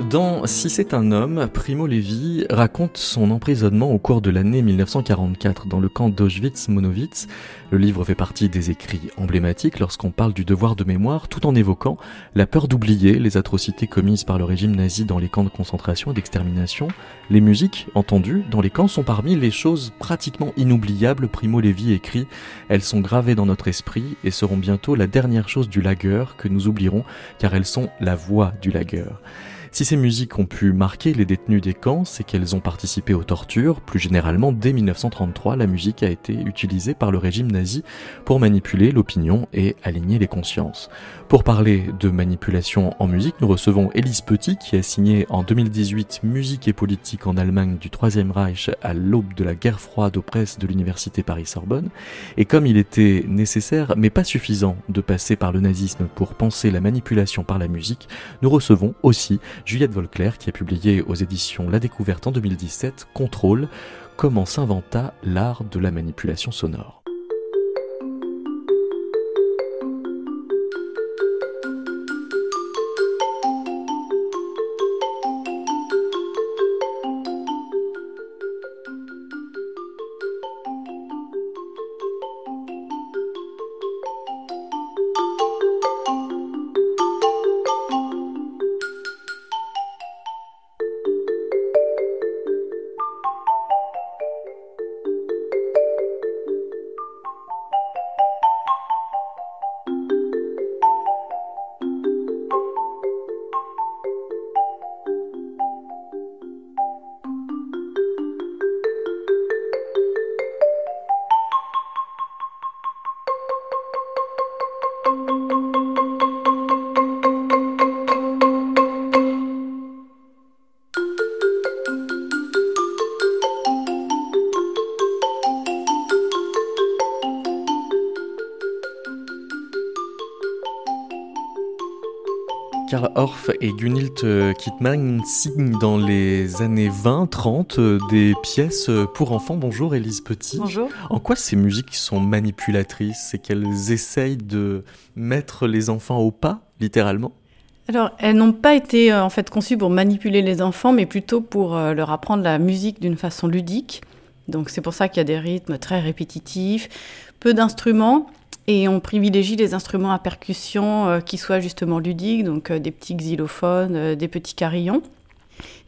Dans Si c'est un homme, Primo Levi raconte son emprisonnement au cours de l'année 1944 dans le camp d'Auschwitz-Monowitz. Le livre fait partie des écrits emblématiques lorsqu'on parle du devoir de mémoire tout en évoquant la peur d'oublier les atrocités commises par le régime nazi dans les camps de concentration et d'extermination. Les musiques entendues dans les camps sont parmi les choses pratiquement inoubliables, Primo Levi écrit. Elles sont gravées dans notre esprit et seront bientôt la dernière chose du lagueur que nous oublierons car elles sont la voix du lagueur. Si ces musiques ont pu marquer les détenus des camps, c'est qu'elles ont participé aux tortures. Plus généralement, dès 1933, la musique a été utilisée par le régime nazi pour manipuler l'opinion et aligner les consciences. Pour parler de manipulation en musique, nous recevons Elise Petit qui a signé en 2018 Musique et politique en Allemagne du Troisième Reich à l'aube de la guerre froide aux presses de l'université Paris-Sorbonne. Et comme il était nécessaire, mais pas suffisant, de passer par le nazisme pour penser la manipulation par la musique, nous recevons aussi Juliette Volclair qui a publié aux éditions La Découverte en 2017 Contrôle, comment s'inventa l'art de la manipulation sonore. Karl Orff et Gunhild euh, Kittmann signent dans les années 20-30 euh, des pièces euh, pour enfants. Bonjour Élise Petit. Bonjour. En quoi ces musiques sont manipulatrices? C'est qu'elles essayent de mettre les enfants au pas, littéralement? Alors, elles n'ont pas été en fait conçues pour manipuler les enfants, mais plutôt pour leur apprendre la musique d'une façon ludique. Donc, c'est pour ça qu'il y a des rythmes très répétitifs, peu d'instruments, et on privilégie les instruments à percussion euh, qui soient justement ludiques, donc euh, des petits xylophones, euh, des petits carillons.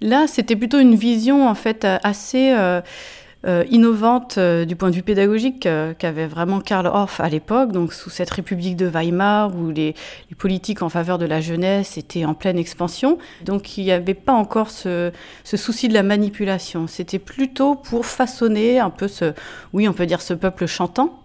Là, c'était plutôt une vision en fait assez innovante du point de vue pédagogique qu'avait vraiment Karl Orff à l'époque, donc sous cette République de Weimar où les, politiques en faveur de la jeunesse étaient en pleine expansion. Donc il n'y avait pas encore ce, ce, souci de la manipulation. C'était plutôt pour façonner un peu ce, oui, on peut dire ce peuple chantant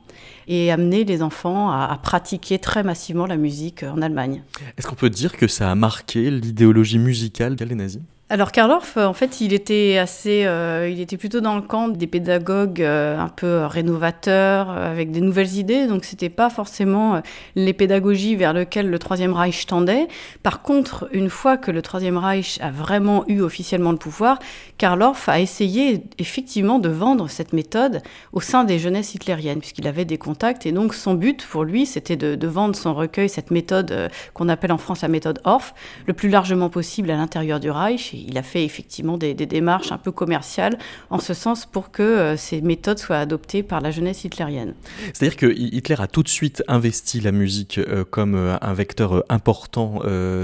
et amener les enfants à, pratiquer très massivement la musique en Allemagne. Est-ce qu'on peut dire que ça a marqué l'idéologie musicale des nazis? Alors Karl Orff, en fait, il était assez, euh, il était plutôt dans le camp des pédagogues euh, un peu rénovateurs, euh, avec des nouvelles idées. Donc c'était pas forcément les pédagogies vers lesquelles le Troisième Reich tendait. Par contre, une fois que le Troisième Reich a vraiment eu officiellement le pouvoir, Karl Orff a essayé effectivement de vendre cette méthode au sein des jeunesses hitlériennes, puisqu'il avait des contacts. Et donc son but pour lui, c'était de, de, vendre son recueil, cette méthode qu'on appelle en France la méthode Orff, le plus largement possible à l'intérieur du Reich il a fait effectivement des, démarches un peu commerciales en ce sens pour que euh, ces méthodes soient adoptées par la jeunesse hitlérienne. C'est-à-dire que Hitler a tout de suite investi la musique euh, comme euh, un vecteur important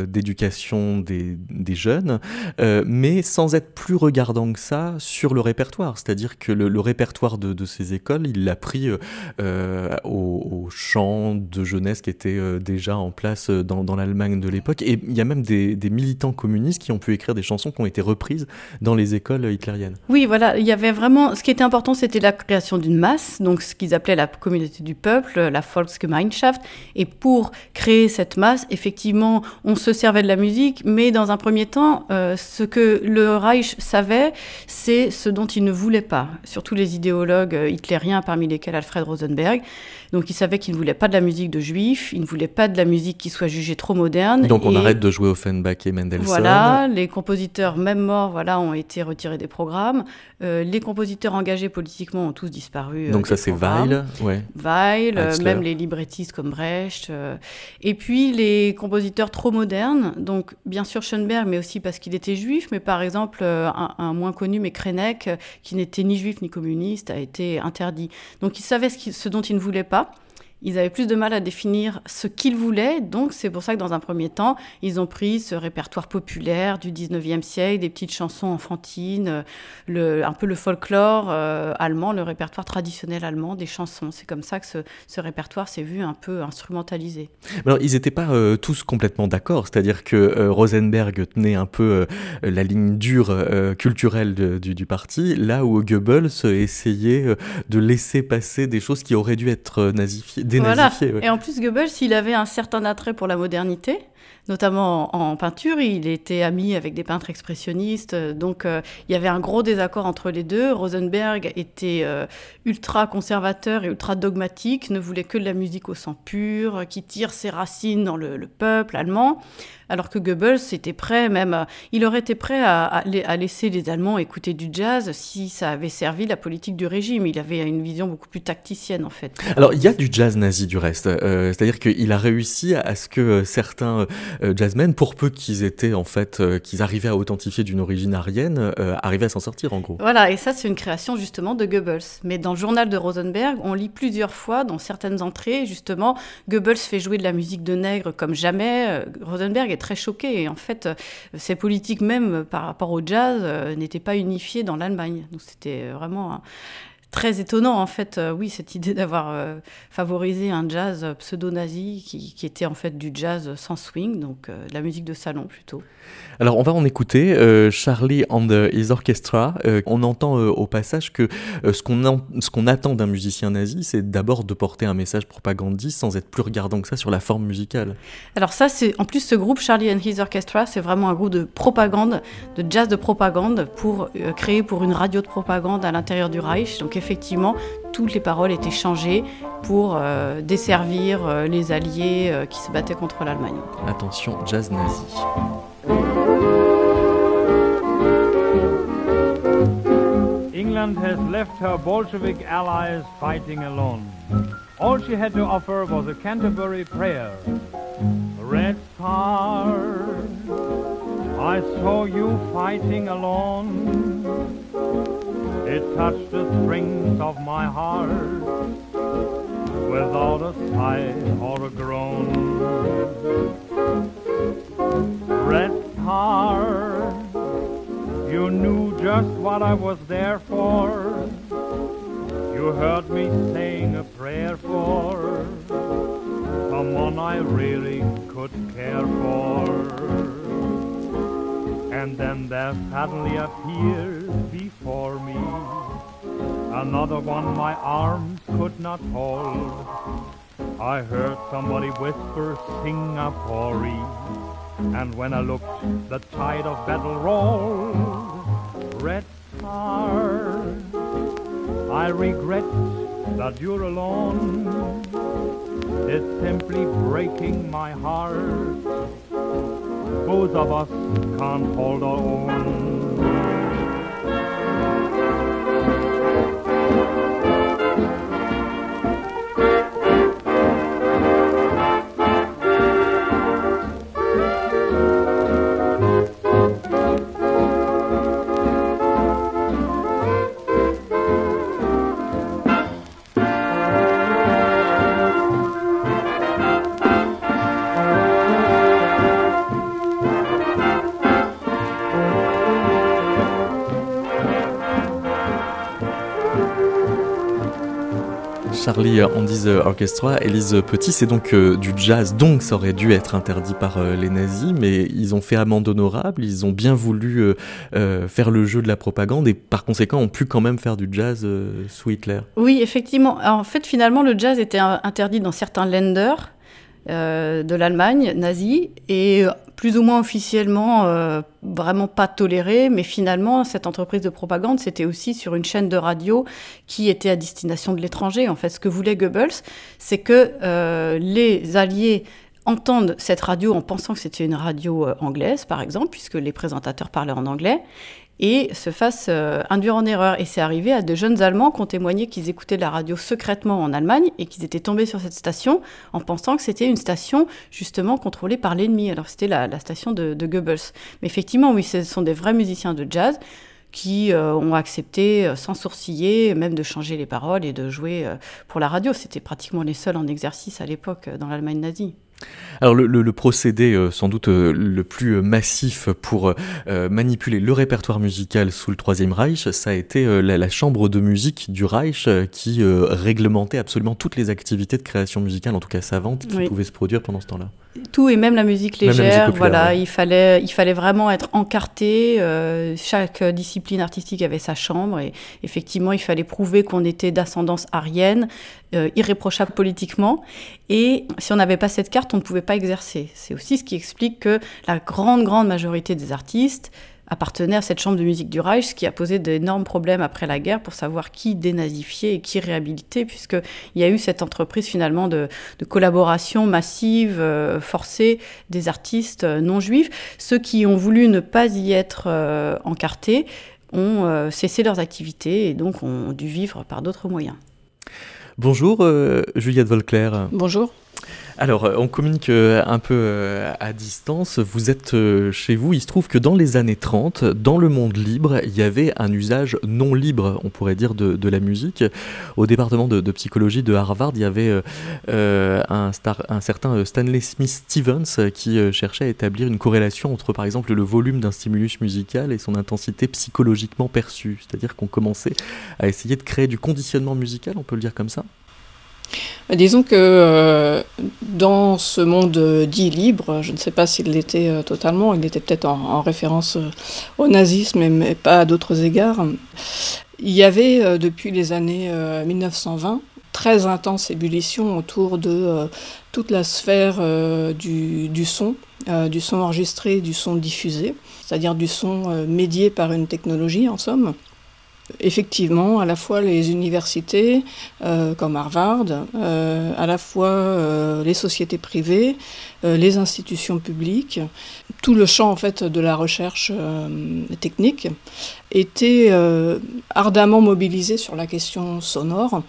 d'éducation des, jeunes, mais sans être plus regardant que ça sur le répertoire. C'est-à-dire que le, répertoire de, ces écoles, il l'a pris au, chant de jeunesse qui était déjà en place dans, l'Allemagne de l'époque. Et il y a même des militants communistes qui ont pu écrire des chansons qui ont été reprises dans les écoles hitlériennes. Oui, voilà, il y avait vraiment. Ce qui était important, c'était la création d'une masse, donc ce qu'ils appelaient la communauté du peuple, la Volksgemeinschaft. Et pour créer cette masse, effectivement, on se servait de la musique, mais dans un premier temps, euh, ce que le Reich savait, c'est ce dont il ne voulait pas. Surtout les idéologues euh, hitlériens, parmi lesquels Alfred Rosenberg. Donc il savait qu'il ne voulait pas de la musique de juifs, il ne voulait pas de la musique qui soit jugée trop moderne. Donc on arrête de jouer Offenbach et Mendelssohn. Voilà, les compositeurs même morts, voilà, ont été retirés des programmes. Euh, les compositeurs engagés politiquement ont tous disparu. Donc ça c'est Weil, ouais. Weil, même les librettistes comme Brecht. et puis les compositeurs trop modernes, donc bien sûr Schoenberg, mais aussi parce qu'il était juif, mais par exemple un, un moins connu, mais Krenek, qui n'était ni juif ni communiste, a été interdit. Donc il savait ce, ce dont il ne voulait pas ils avaient plus de mal à définir ce qu'ils voulaient. Donc, c'est pour ça que dans un premier temps, ils ont pris ce répertoire populaire du 19e siècle, des petites chansons enfantines, le, un peu le folklore euh, allemand, le répertoire traditionnel allemand des chansons. C'est comme ça que ce, répertoire s'est vu un peu instrumentalisé. Alors, ils n'étaient pas euh, tous complètement d'accord. C'est-à-dire que euh, Rosenberg tenait un peu la ligne dure culturelle du, parti, là où Goebbels essayait de laisser passer des choses qui auraient dû être nazifiées voilà. Et en plus, Goebbels, il avait un certain attrait pour la modernité, notamment en, peinture. Il était ami avec des peintres expressionnistes, donc euh, il y avait un gros désaccord entre les deux. Rosenberg était euh, ultra conservateur et ultra dogmatique, ne voulait que de la musique au sang pur, qui tire ses racines dans le peuple allemand alors que Goebbels était prêt, même, euh, il aurait été prêt à, laisser les Allemands écouter du jazz si ça avait servi la politique du régime. Il avait une vision beaucoup plus tacticienne, en fait. Alors, il y a du jazz nazi, du reste. Euh, c'est-à-dire qu'il a réussi à ce que euh, certains jazzmen, pour peu qu'ils étaient, en fait, qu'ils arrivaient à authentifier d'une origine arienne, arrivaient à s'en sortir, en gros. Voilà, et ça, c'est une création, justement, de Goebbels. Mais dans le journal de Rosenberg, on lit plusieurs fois, dans certaines entrées, justement, Goebbels fait jouer de la musique de nègre comme jamais. Rosenberg est très choqué. Et en fait, ces politiques même par rapport au jazz euh, n'étaient pas unifiées dans l'Allemagne. Donc c'était vraiment très étonnant en fait, euh, oui, cette idée d'avoir euh, favorisé un jazz pseudo-nazi qui, qui, était en fait du jazz sans swing, donc euh, la musique de salon plutôt. Alors on va en écouter Charlie and His Orchestra. on entend au passage que ce qu'on ce qu'on attend d'un musicien nazi, c'est d'abord de porter un message propagandiste sans être plus regardant que ça sur la forme musicale. Alors ça, c'est en plus ce groupe Charlie and His Orchestra, c'est vraiment un groupe de propagande, de jazz de propagande pour créer pour une radio de propagande à l'intérieur du Reich. Donc effectivement, toutes les paroles étaient changées pour euh, desservir euh, les alliés euh, qui se battaient contre l'Allemagne. Attention, jazz nazi. England has left her Bolshevik allies fighting alone. All she had to offer was a Canterbury prayer. Red Star, I saw you fighting alone. It touched the strings of my heart without a sigh or a groan. Red Star, you knew just what I was there for. You heard me saying a prayer for someone I really could care for. And then there suddenly appeared before me another one my arms could not hold. I heard somebody whisper Singapore, and when I looked, the tide of battle rolled. Red Star, I regret that you're alone. It's simply breaking my heart both of us can't hold our own. Charlie Andy's Orchestra, Elise Petit, c'est donc euh, du jazz, donc ça aurait dû être interdit par euh, les nazis, mais ils ont fait amende honorable, ils ont bien voulu euh, faire le jeu de la propagande et par conséquent ont pu quand même faire du jazz sous Hitler. Oui, effectivement. en fait, finalement, le jazz était interdit dans certains lenders. De l'Allemagne nazie et plus ou moins officiellement euh, vraiment pas toléré, mais finalement cette entreprise de propagande c'était aussi sur une chaîne de radio qui était à destination de l'étranger. En fait, ce que voulait Goebbels, c'est que euh, les Alliés entendent cette radio en pensant que c'était une radio euh, anglaise, par exemple, puisque les présentateurs parlaient en anglais, et se fassent euh, induire en erreur. Et c'est arrivé à de jeunes Allemands qui ont témoigné qu'ils écoutaient la radio secrètement en Allemagne et qu'ils étaient tombés sur cette station en pensant que c'était une station justement contrôlée par l'ennemi. Alors c'était la, station de, Goebbels. Mais effectivement, oui, ce sont des vrais musiciens de jazz qui euh, ont accepté euh, sans sourciller même de changer les paroles et de jouer pour la radio. C'était pratiquement les seuls en exercice à l'époque dans l'Allemagne nazie. Alors le, procédé euh, sans doute euh, le plus euh, massif pour manipuler le répertoire musical sous le Troisième Reich, ça a été la, chambre de musique du Reich qui réglementait absolument toutes les activités de création musicale, en tout cas savante, qui pouvaient se produire pendant ce temps-là. Tout et même la musique légère, voilà, il fallait, il fallait vraiment être encarté. chaque discipline artistique avait sa chambre et effectivement, il fallait prouver qu'on était d'ascendance arienne, irréprochable politiquement. Et si on n'avait pas cette carte, on ne pouvait pas exercer. C'est aussi ce qui explique que la grande, grande majorité des artistes appartenaient à cette chambre de musique du Reich, ce qui a posé d'énormes problèmes après la guerre pour savoir qui dénazifier et qui réhabiliter, puisqu'il y a eu cette entreprise finalement de, collaboration massive, euh, forcée des artistes euh, non juifs. Ceux qui ont voulu ne pas y être euh, encartés ont cessé leurs activités et donc ont dû vivre par d'autres moyens. Bonjour Juliette Volclair. Bonjour. Alors, euh, on communique euh, un peu euh, à distance. Vous êtes chez vous. Il se trouve que dans les années 30, dans le monde libre, il y avait un usage non libre, on pourrait dire, de, la musique. Au département de, psychologie de Harvard, il y avait un, certain Stanley Smith Stevens qui cherchait à établir une corrélation entre, par exemple, le volume d'un stimulus musical et son intensité psychologiquement perçue. C'est-à-dire qu'on commençait à essayer de créer du conditionnement musical, on peut le dire comme ça disons que euh, dans ce monde dit libre, je ne sais pas s'il l'était euh, totalement, il était peut-être en, référence euh, au nazisme, mais, pas à d'autres égards. Il y avait depuis les années 1920 très intense ébullition autour de toute la sphère du, son, du son enregistré, du son diffusé, c'est-à-dire du son médié par une technologie en somme effectivement, à la fois les universités euh, comme Harvard, euh, à la fois euh, les sociétés privées, les institutions publiques, tout le champ en fait de la recherche technique était ardemment mobilisé sur la question sonore.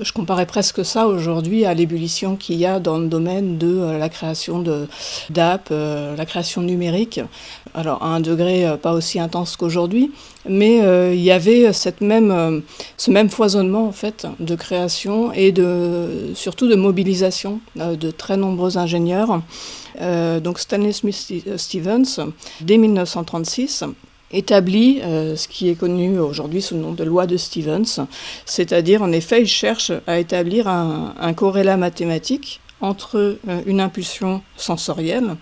Je comparais presque ça aujourd'hui à l'ébullition qu'il y a dans le domaine de la création d'app, la création numérique. Alors à un degré pas aussi intense qu'aujourd'hui, mais il y avait même, ce même foisonnement en fait de création et de, surtout de mobilisation de très nombreux ingénieurs. Euh, donc Stanley Smith Stevens, dès 1936, établit euh, ce qui est connu aujourd'hui sous le nom de loi de Stevens, c'est-à-dire en effet il cherche à établir un, corrélat mathématique entre euh, une impulsion sensorielle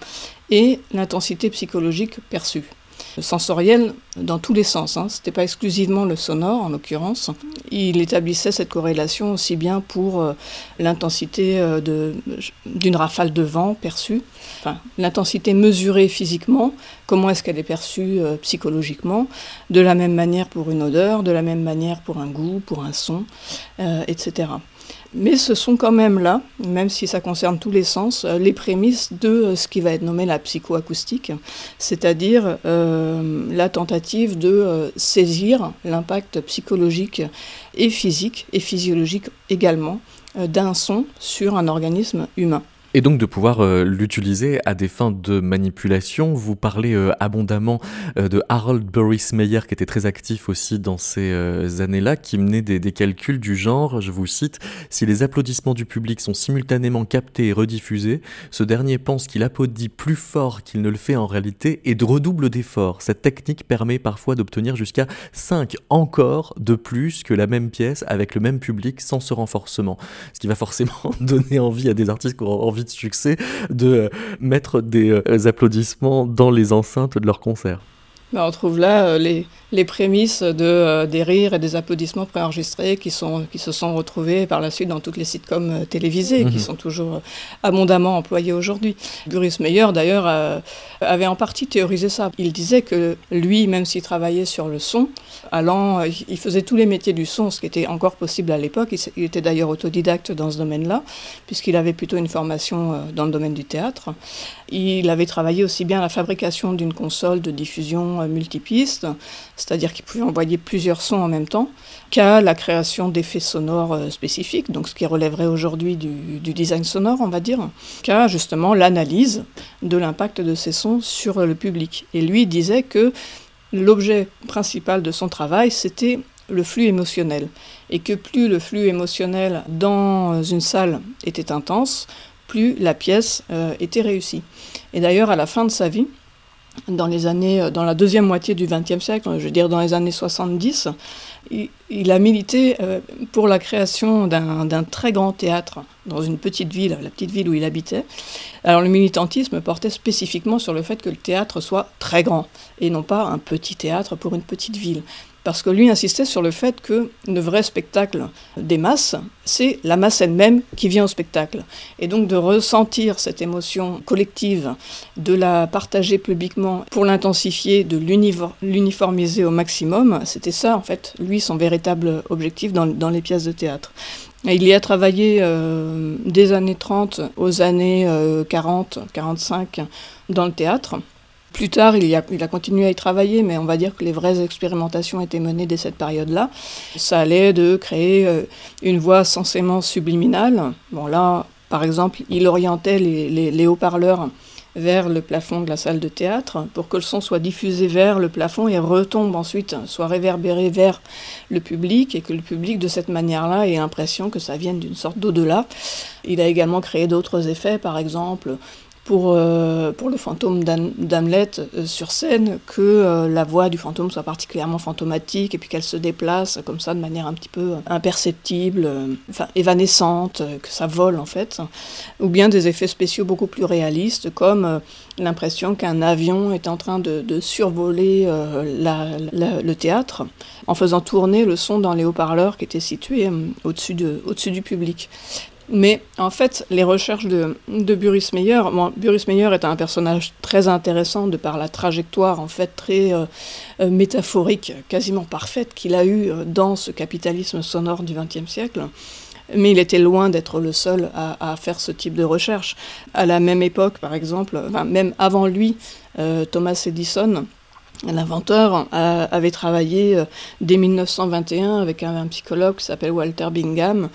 et l'intensité psychologique perçue sensoriel dans tous les sens. Hein. Ce n'était pas exclusivement le sonore, en l'occurrence. Il établissait cette corrélation aussi bien pour euh, l'intensité euh, d'une rafale de vent perçue, enfin, l'intensité mesurée physiquement, comment est-ce qu'elle est perçue euh, psychologiquement, de la même manière pour une odeur, de la même manière pour un goût, pour un son, etc. Mais ce sont quand même là, même si ça concerne tous les sens, euh, les prémices de euh, ce qui va être nommé la psychoacoustique, c'est-à-dire euh, la tentative de saisir l'impact psychologique et physique et physiologique également d'un son sur un organisme humain. Et donc de pouvoir euh, l'utiliser à des fins de manipulation. Vous parlez euh, abondamment euh, de Harold Burris Meyer, qui était très actif aussi dans ces années-là, qui menait des, des, calculs du genre, je vous cite, si les applaudissements du public sont simultanément captés et rediffusés, ce dernier pense qu'il applaudit plus fort qu'il ne le fait en réalité et de redouble d'efforts. Cette technique permet parfois d'obtenir jusqu'à 5 encore de plus que la même pièce avec le même public sans ce renforcement. Ce qui va forcément donner envie à des artistes qui auront envie de succès de mettre des euh, applaudissements dans les enceintes de leurs concerts. On trouve là euh, les, les prémices de, euh, des rires et des applaudissements préenregistrés qui, sont, qui se sont retrouvés par la suite dans toutes les sitcoms euh, télévisées, qui mhm. sont toujours abondamment employés aujourd'hui. Boris Meyer, d'ailleurs, avait en partie théorisé ça. Il disait que lui, même s'il travaillait sur le son, allant, il faisait tous les métiers du son, ce qui était encore possible à l'époque. Il, était d'ailleurs autodidacte dans ce domaine-là, puisqu'il avait plutôt une formation dans le domaine du théâtre. Il avait travaillé aussi bien à la fabrication d'une console de diffusion multipiste, c'est-à-dire qu'il pouvait envoyer plusieurs sons en même temps, qu'à la création d'effets sonores euh, spécifiques, donc ce qui relèverait aujourd'hui du, design sonore, on va dire, qu'à justement l'analyse de l'impact de ces sons sur le public. Et lui disait que l'objet principal de son travail, c'était le flux émotionnel. Et que plus le flux émotionnel dans une salle était intense, plus la pièce euh, était réussie. Et d'ailleurs, à la fin de sa vie, dans les années, euh, dans la deuxième moitié du XXe siècle, je veux dire dans les années 70, il, a milité euh, pour la création d'un très grand théâtre dans une petite ville, la petite ville où il habitait. Alors le militantisme portait spécifiquement sur le fait que le théâtre soit très grand et non pas un petit théâtre pour une petite ville parce que lui insistait sur le fait que le vrai spectacle des masses, c'est la masse elle-même qui vient au spectacle. Et donc de ressentir cette émotion collective, de la partager publiquement pour l'intensifier, de l'uniformiser au maximum, c'était ça en fait, lui, son véritable objectif dans, les pièces de théâtre. il y a travaillé euh, des années 30 aux années 40, euh, 45 dans le théâtre. Plus tard, il, a, continué à y travailler, mais on va dire que les vraies expérimentations étaient menées dès cette période-là. Ça allait de créer euh, une voix censément subliminale. Bon, là, par exemple, il orientait les, les, haut-parleurs vers le plafond de la salle de théâtre pour que le son soit diffusé vers le plafond et retombe ensuite, soit réverbéré vers le public et que le public de cette manière-là ait l'impression que ça vienne d'une sorte d'au-delà. Il a également créé d'autres effets, par exemple pour, euh, pour le fantôme d'Hamlet euh, sur scène que euh, la voix du fantôme soit particulièrement fantomatique et puis qu'elle se déplace comme ça de manière un petit peu imperceptible, enfin évanescente, que ça vole en fait, ou bien des effets spéciaux beaucoup plus réalistes comme l'impression qu'un avion est en train de, survoler le théâtre en faisant tourner le son dans les haut-parleurs qui étaient situés au-dessus de, au du public. Mais en fait, les recherches de, Buris Meyer, bon, Buris Meyer est un personnage très intéressant de par la trajectoire en fait très euh, euh, métaphorique, quasiment parfaite qu'il a eue euh, dans ce capitalisme sonore du XXe siècle. Mais il était loin d'être le seul à, faire ce type de recherche. À la même époque, par exemple, même avant lui, Thomas Edison, L'inventeur avait travaillé euh, dès 1921 avec un, psychologue qui s'appelle Walter Bingham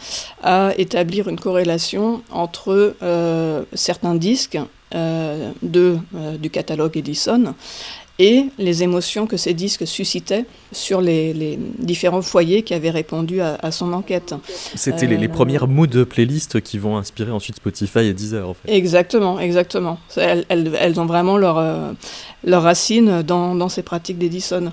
à établir une corrélation entre euh, certains disques euh, du catalogue Edison et les émotions que ces disques suscitaient sur les, différents foyers qui avaient répondu à, son enquête. C'était les, les, premières mood playlists qui vont inspirer ensuite Spotify et Deezer. En fait. Exactement, exactement. Elles, elles, ont vraiment leur, leur racine dans, dans ces pratiques d'Edison.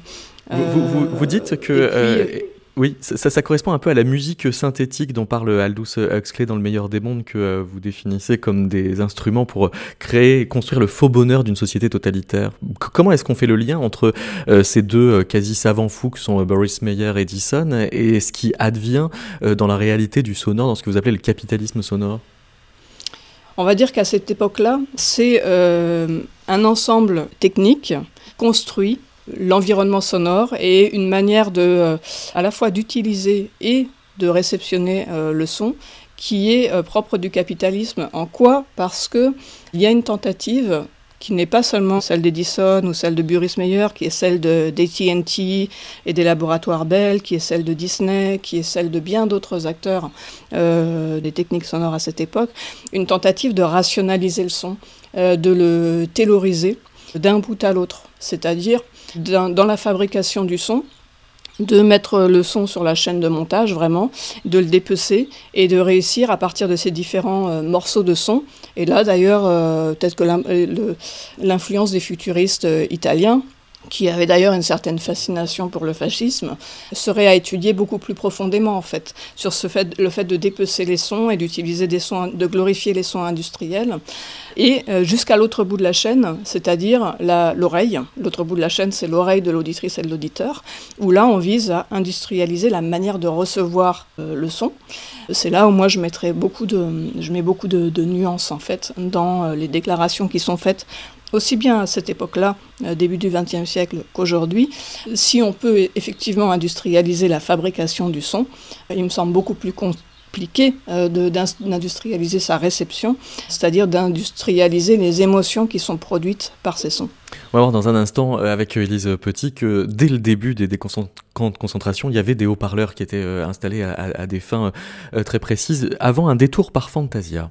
Vous, vous, vous, dites que... Oui, ça, correspond un peu à la musique synthétique dont parle Aldous Huxley dans Le meilleur des mondes que euh, vous définissez comme des instruments pour créer et construire le faux bonheur d'une société totalitaire. comment est-ce qu'on fait le lien entre euh, ces deux euh, quasi savants fous que sont Boris Meyer et Edison et ce qui advient dans la réalité du sonore, dans ce que vous appelez le capitalisme sonore? On va dire qu'à cette époque-là, c'est un ensemble technique construit l'environnement sonore et une manière de, euh, à la fois d'utiliser et de réceptionner euh, le son qui est euh, propre du capitalisme. En quoi? Parce qu'il y a une tentative qui n'est pas seulement celle d'Edison ou celle de Buris Meyer, qui est celle d'AT&T et des laboratoires Bell, qui est celle de Disney, qui est celle de bien d'autres acteurs des techniques sonores à cette époque, une tentative de rationaliser le son, de le tailoriser d'un bout à l'autre, c'est-à-dire dans, la fabrication du son, de mettre le son sur la chaîne de montage, vraiment, de le dépecer et de réussir à partir de ces différents euh, morceaux de son. Et là, d'ailleurs, euh, peut-être que l'influence des futuristes euh, italiens qui avait d'ailleurs une certaine fascination pour le fascisme, serait à étudier beaucoup plus profondément en fait sur ce fait, le fait de dépecer les sons et d'utiliser des sons, de glorifier les sons industriels, et euh, jusqu'à l'autre bout de la chaîne, c'est-à-dire l'oreille. L'autre bout de la chaîne, c'est l'oreille de l'auditrice et de l'auditeur, où là on vise à industrialiser la manière de recevoir euh, le son. C'est là où moi je mettrais beaucoup de, je mets beaucoup de, de nuances en fait dans euh, les déclarations qui sont faites aussi bien à cette époque-là, euh, début du XXe siècle, qu'aujourd'hui. Si on peut effectivement industrialiser la fabrication du son, il me semble beaucoup plus compliqué euh, d'industrialiser sa réception, c'est-à-dire d'industrialiser les émotions qui sont produites par ces sons. On va voir dans un instant euh, avec Elise Petit que dès le début des, camps de concentration, il y avait des haut-parleurs qui étaient installés à, des fins très précises, avant un détour par Fantasia.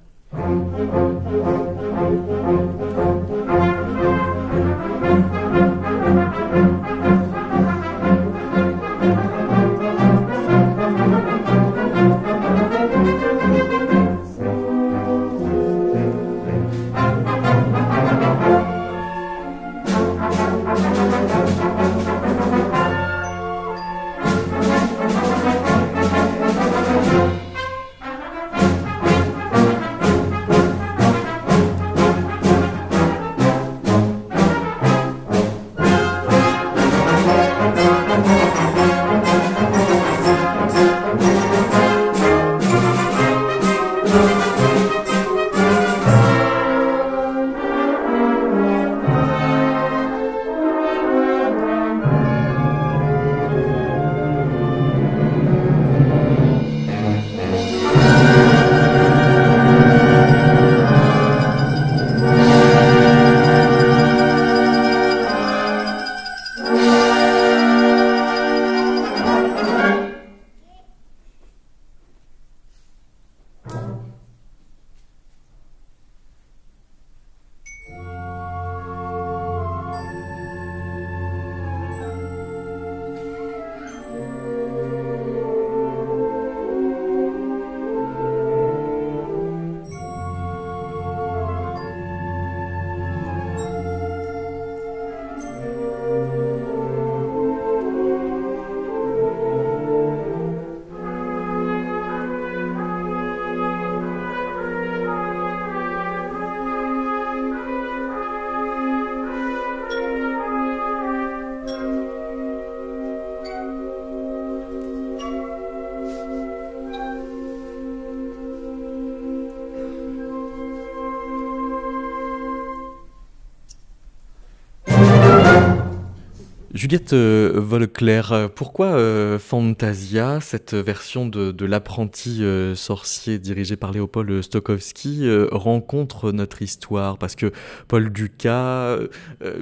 Juliette euh, Volclair, euh, pourquoi euh, Fantasia, cette version de, l'apprenti sorcier dirigé par Léopold Stokowski, rencontre notre histoire? Parce que Paul Ducas,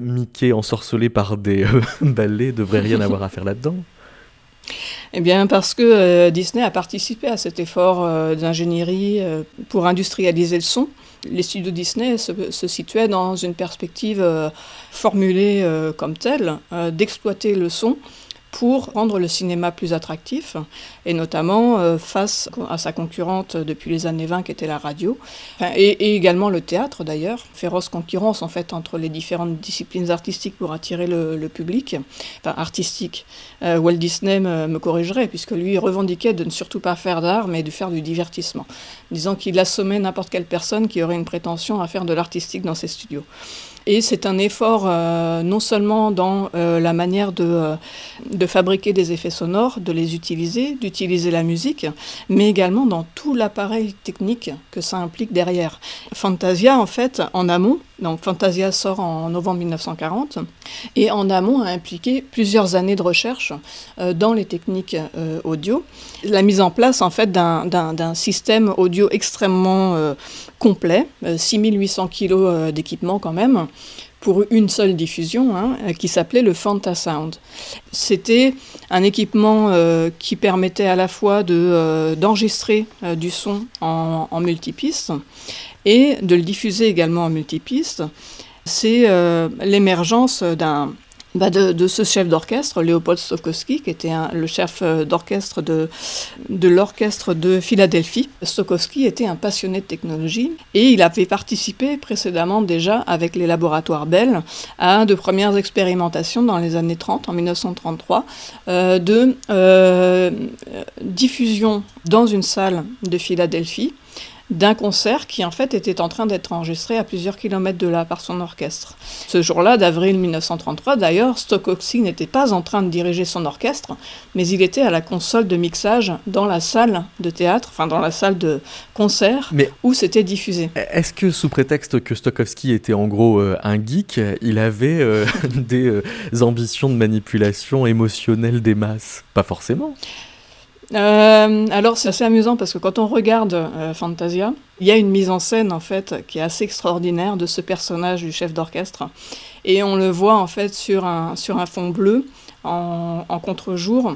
Mickey ensorcelé par des ballets, devrait rien avoir à faire là-dedans eh bien, parce que Disney a participé à cet effort d'ingénierie pour industrialiser le son. Les studios Disney se, situaient dans une perspective euh, formulée euh, comme telle, euh, d'exploiter le son pour rendre le cinéma plus attractif, et notamment euh, face à sa concurrente depuis les années 20 qui était la radio, et, également le théâtre d'ailleurs, féroce concurrence en fait entre les différentes disciplines artistiques pour attirer le, public, enfin artistique. Euh, Walt Disney me, corrigerait, puisque lui revendiquait de ne surtout pas faire d'art, mais de faire du divertissement, disant qu'il assommait n'importe quelle personne qui aurait une prétention à faire de l'artistique dans ses studios. Et c'est un effort euh, non seulement dans euh, la manière de, euh, de, fabriquer des effets sonores, de les utiliser, d'utiliser la musique, mais également dans tout l'appareil technique que ça implique derrière. Fantasia, en fait, en amont, donc Fantasia sort en novembre 1940, et en amont a impliqué plusieurs années de recherche dans les techniques audio. La mise en place, en fait, d'un système audio extrêmement complet, 6800 kilos d'équipement quand même, pour une seule diffusion, hein, qui s'appelait le Fantasound. C'était un équipement euh, qui permettait à la fois euh, d'enregistrer euh, du son en, en, multipiste et de le diffuser également en multipiste. C'est l'émergence d'un bah, de, ce chef d'orchestre, Léopold Stokowski, qui était le chef euh, d'orchestre de, l'orchestre de Philadelphie. Stokowski était un passionné de technologie et il avait participé précédemment déjà avec les laboratoires Bell à de premières expérimentations dans les années 30, en 1933, euh, de euh, diffusion dans une salle de Philadelphie d'un concert qui en fait était en train d'être enregistré à plusieurs kilomètres de là par son orchestre. Ce jour-là, d'avril 1933, d'ailleurs, Stokowski n'était pas en train de diriger son orchestre, mais il était à la console de mixage dans la salle de théâtre, enfin dans la salle de concert où c'était diffusé. Est-ce que sous prétexte que Stokowski était en gros euh, un geek, il avait euh, des euh, ambitions de manipulation émotionnelle des masses? Pas forcément. Euh, alors c'est assez amusant parce que quand on regarde euh, Fantasia, il y a une mise en scène en fait qui est assez extraordinaire de ce personnage du chef d'orchestre et on le voit en fait sur un, sur un fond bleu en, contre-jour.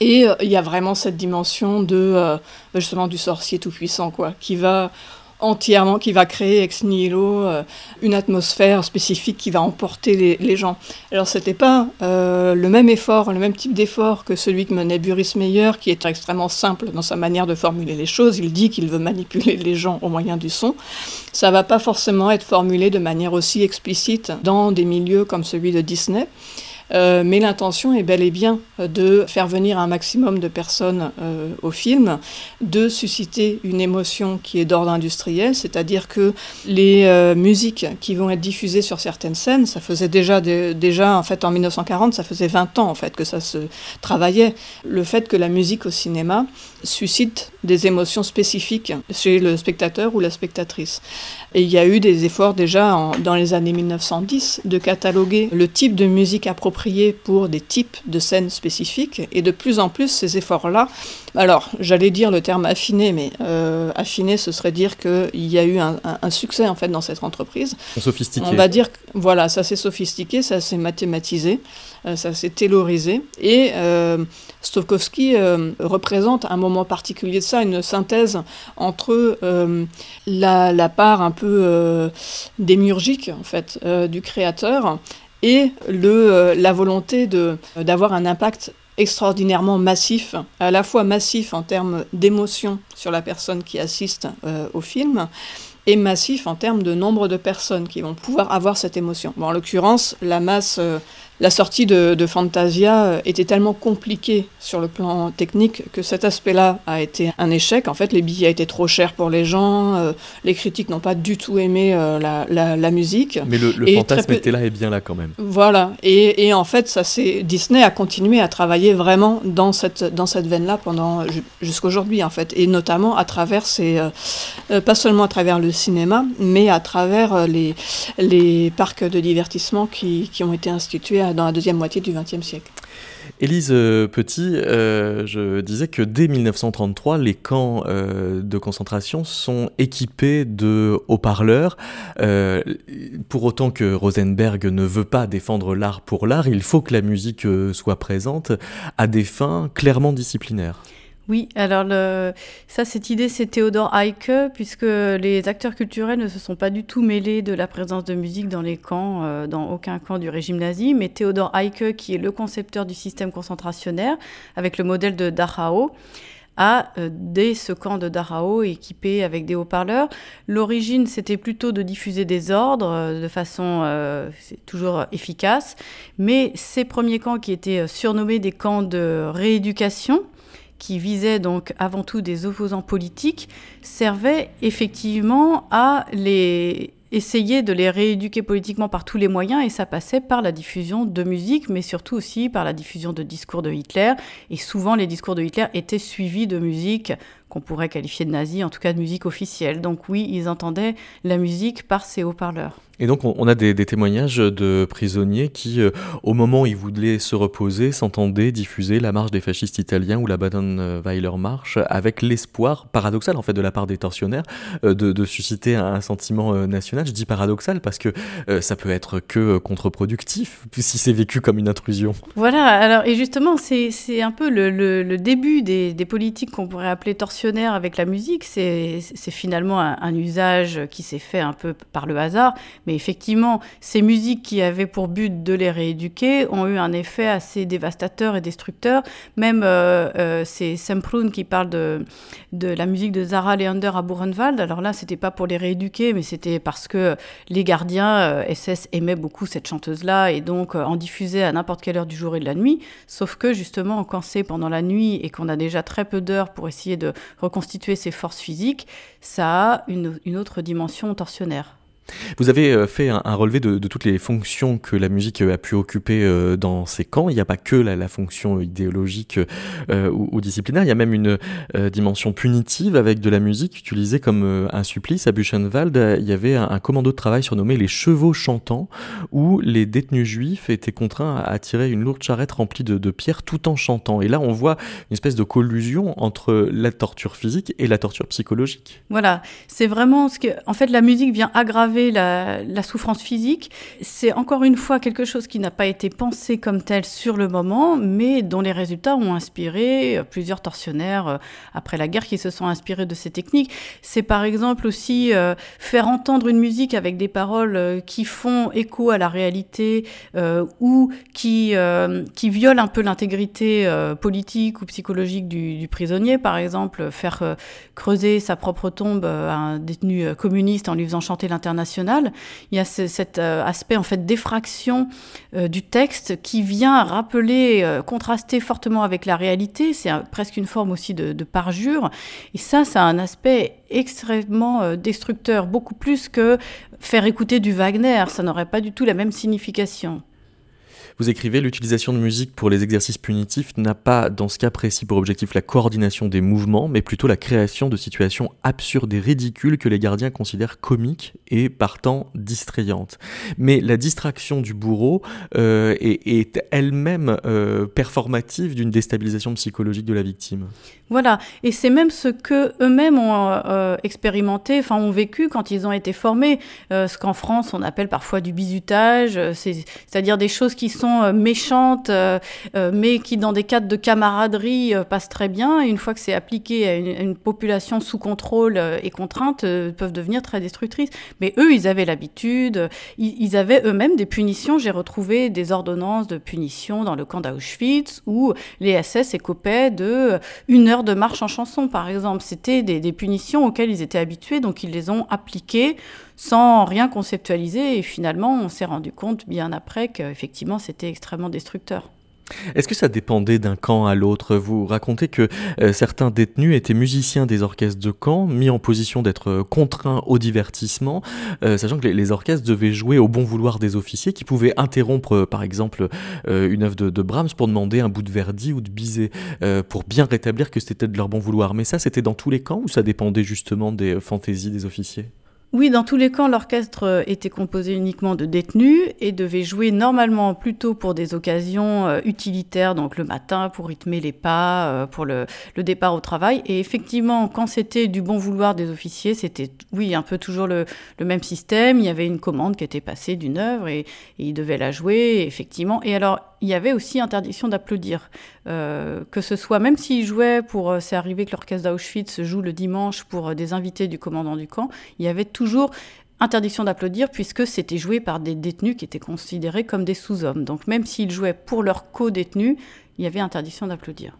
Et euh, il y a vraiment cette dimension de justement du sorcier tout puissant quoi, qui va entièrement, qui va créer ex nihilo euh, une atmosphère spécifique qui va emporter les, gens. Alors c'était pas euh, le même effort, le même type d'effort que celui que menait Buris Meyer, qui est extrêmement simple dans sa manière de formuler les choses. Il dit qu'il veut manipuler les gens au moyen du son. Ça va pas forcément être formulé de manière aussi explicite dans des milieux comme celui de Disney. Euh, mais l'intention est bel et bien euh, de faire venir un maximum de personnes euh, au film, de susciter une émotion qui est d'ordre industriel, c'est-à-dire que les musiques qui vont être diffusées sur certaines scènes, ça faisait déjà, déjà en fait en 1940, ça faisait 20 ans en fait que ça se travaillait. Le fait que la musique au cinéma suscite des émotions spécifiques chez le spectateur ou la spectatrice. Il y a eu des efforts déjà dans les années 1910 de cataloguer le type de musique appropriée pour des types de scènes spécifiques. Et de plus en plus, ces efforts-là, alors j'allais dire le terme affiné, mais euh, affiné, ce serait dire qu'il y a eu un, succès en fait dans cette entreprise. Sophistiqué. On va dire, voilà, ça s'est sophistiqué, ça s'est mathématisé, euh, ça s'est taylorisé. Et euh, Stokowski euh, représente un moment particulier de ça, une synthèse entre euh, la, part un peu démiurgique en fait du créateur et le, la volonté d'avoir un impact extraordinairement massif, à la fois massif en termes d'émotion sur la personne qui assiste au film, et massif en termes de nombre de personnes qui vont pouvoir avoir cette émotion. Bon, en l'occurrence, la masse la sortie de, Fantasia euh, était tellement compliquée sur le plan technique que cet aspect-là a été un échec. En fait, les billets étaient trop chers pour les gens, euh, les critiques n'ont pas du tout aimé euh, la, musique. Mais le, fantasme était là et bien là quand même. Voilà, et, en fait, ça c'est Disney a continué à travailler vraiment dans cette, dans cette veine-là pendant jusqu'aujourd'hui en fait, et notamment à travers ces, pas seulement à travers le cinéma, mais à travers les, les parcs de divertissement qui, qui ont été institués à dans la deuxième moitié du XXe siècle. Élise euh, Petit, euh, je disais que dès 1933, les camps euh, de concentration sont équipés de haut-parleurs. pour autant que Rosenberg ne veut pas défendre l'art pour l'art, il faut que la musique soit présente à des fins clairement disciplinaires. Oui, alors ça, cette idée, c'est Théodore Heike, puisque les acteurs culturels ne se sont pas du tout mêlés de la présence de musique dans les camps, euh, dans aucun camp du régime nazi, mais Théodore Heike, qui est le concepteur du système concentrationnaire, avec le modèle de Dachau, a, euh, dès ce camp de Dachau, équipé avec des haut-parleurs. L'origine, c'était plutôt de diffuser des ordres euh, de façon toujours efficace, mais ces premiers camps qui étaient surnommés des camps de rééducation, qui visait donc avant tout des opposants politiques, servait effectivement à essayer de les rééduquer politiquement par tous les moyens et ça passait par la diffusion de musique mais surtout aussi par la diffusion de discours de Hitler. Et souvent les discours de Hitler étaient suivis de musique qu'on pourrait qualifier de nazi, en tout cas de musique officielle. Donc oui, ils entendaient la musique par ces haut-parleurs. Et donc on a des, témoignages de prisonniers qui, euh, au moment où ils voulaient se reposer, s'entendaient diffuser la marche des fascistes italiens ou la Baden-Weiler marche avec l'espoir paradoxal en fait de la part des tortionnaires euh, de, susciter un, sentiment euh, national. Je dis paradoxal parce que ça peut être que contre-productif si c'est vécu comme une intrusion. Voilà, alors et justement c'est un peu le, début des, des politiques qu'on pourrait appeler torsionnaires avec la musique, c'est finalement un, usage qui s'est fait un peu par le hasard. Mais effectivement, ces musiques qui avaient pour but de les rééduquer ont eu un effet assez dévastateur et destructeur. Même euh, euh, c'est Semprun qui parle de, la musique de Zara Leander à Buchenwald. Alors là, c'était pas pour les rééduquer, mais c'était parce que les gardiens SS aimaient beaucoup cette chanteuse-là et donc en diffusaient à n'importe quelle heure du jour et de la nuit. Sauf que justement, quand c'est pendant la nuit et qu'on a déjà très peu d'heures pour essayer de reconstituer ses forces physiques, ça a une autre dimension torsionnaire. Vous avez euh, fait un, relevé de, toutes les fonctions que la musique euh, a pu occuper euh, dans ces camps. Il n'y a pas que la, fonction idéologique ou, disciplinaire, il y a même une dimension punitive avec de la musique utilisée comme un supplice. À Buchenwald, il y avait un, commando de travail surnommé les chevaux chantants, où les détenus juifs étaient contraints à, tirer une lourde charrette remplie de, de, pierres tout en chantant. Et là, on voit une espèce de collusion entre la torture physique et la torture psychologique. Voilà, c'est vraiment ce que... En fait, la musique vient aggraver la, souffrance physique, c'est encore une fois quelque chose qui n'a pas été pensé comme tel sur le moment, mais dont les résultats ont inspiré euh, plusieurs tortionnaires euh, après la guerre qui se sont inspirés de ces techniques. C'est par exemple aussi euh, faire entendre une musique avec des paroles qui font écho à la réalité ou qui, qui violent un peu l'intégrité politique ou psychologique du, du, prisonnier, par exemple, faire creuser sa propre tombe à un détenu communiste en lui faisant chanter l'international il y a cet euh, aspect en fait d'effraction euh, du texte qui vient rappeler, euh, contraster fortement avec la réalité. C'est presque une forme aussi de, de, parjure. Et ça, ça a un aspect extrêmement destructeur, beaucoup plus que faire écouter du Wagner. Ça n'aurait pas du tout la même signification. Vous écrivez l'utilisation de musique pour les exercices punitifs n'a pas, dans ce cas précis, pour objectif la coordination des mouvements, mais plutôt la création de situations absurdes et ridicules que les gardiens considèrent comiques et partant distrayantes. Mais la distraction du bourreau euh, est, elle-même euh, performative d'une déstabilisation psychologique de la victime? Voilà, et c'est même ce que eux-mêmes ont euh, expérimenté, enfin ont vécu quand ils ont été formés, ce qu'en France on appelle parfois du bizutage, c'est-à-dire des choses qui sont euh, méchantes, euh, euh, mais qui dans des cadres de camaraderie passent très bien. Et une fois que c'est appliqué à une, population sous contrôle et contrainte, peuvent devenir très destructrices. Mais eux, ils avaient l'habitude, ils, avaient eux-mêmes des punitions. J'ai retrouvé des ordonnances de punition dans le camp d'Auschwitz où les SS écopaient de une heure de marche en chanson, par exemple. C'était des, des punitions auxquelles ils étaient habitués, donc ils les ont appliquées sans rien conceptualiser. Et finalement, on s'est rendu compte bien après qu'effectivement, c'était extrêmement destructeur. Est-ce que ça dépendait d'un camp à l'autre? Vous racontez que euh, certains détenus étaient musiciens des orchestres de camp, mis en position d'être euh, contraints au divertissement, euh, sachant que les, orchestres devaient jouer au bon vouloir des officiers qui pouvaient interrompre, par exemple, une œuvre de, de, Brahms pour demander un bout de Verdi ou de Bizet, pour bien rétablir que c'était de leur bon vouloir. Mais ça, c'était dans tous les camps ou ça dépendait justement des fantaisies des officiers? Oui, dans tous les camps, l'orchestre euh, était composé uniquement de détenus et devait jouer normalement plutôt pour des occasions euh, utilitaires, donc le matin pour rythmer les pas, euh, pour le, départ au travail. Et effectivement, quand c'était du bon vouloir des officiers, c'était, oui, un peu toujours le, même système. Il y avait une commande qui était passée d'une œuvre et, et ils devaient la jouer, effectivement. Et alors, il y avait aussi interdiction d'applaudir. Euh, que ce soit, même s'ils jouaient pour. Euh, c'est arrivé que l'orchestre d'Auschwitz joue le dimanche pour euh, des invités du commandant du camp, il y avait toujours interdiction d'applaudir puisque c'était joué par des détenus qui étaient considérés comme des sous-hommes. Donc même s'ils jouaient pour leurs co-détenus, il y avait interdiction d'applaudir.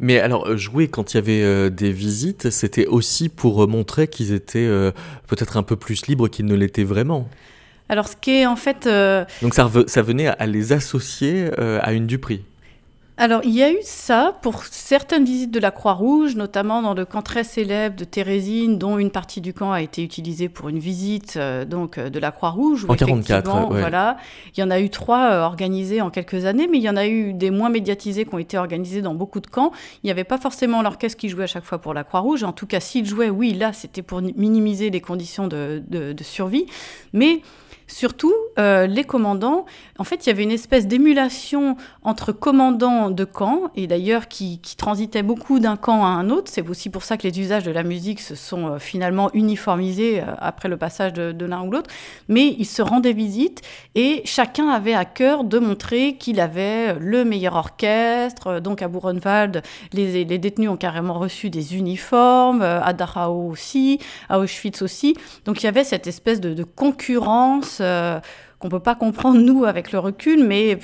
Mais alors, jouer quand il y avait des visites, c'était aussi pour montrer qu'ils étaient peut-être un peu plus libres qu'ils ne l'étaient vraiment? Alors, ce qui est en fait. Euh, Donc, ça, ça, venait à les associer euh, à une du prix alors, il y a eu ça pour certaines visites de la Croix-Rouge, notamment dans le camp très célèbre de Thérésine, dont une partie du camp a été utilisée pour une visite euh, donc de la Croix-Rouge. En 44, voilà. Il y en a eu trois organisés en quelques années, mais il y en a eu des moins médiatisés qui ont été organisés dans beaucoup de camps. Il n'y avait pas forcément l'orchestre qui jouait à chaque fois pour la Croix-Rouge. En tout cas, s'il jouait, oui, là, c'était pour minimiser les conditions de, de survie. Mais Surtout, euh, les commandants, en fait, il y avait une espèce d'émulation entre commandants de camps, et d'ailleurs qui, transitaient beaucoup d'un camp à un autre. C'est aussi pour ça que les usages de la musique se sont euh, finalement uniformisés euh, après le passage de, l'un ou l'autre. Mais ils se rendaient visite et chacun avait à cœur de montrer qu'il avait le meilleur orchestre. Donc à Buchenwald, les, détenus ont carrément reçu des uniformes, à Dachau aussi, à Auschwitz aussi. Donc il y avait cette espèce de concurrence euh, qu'on peut pas comprendre nous avec le recul, mais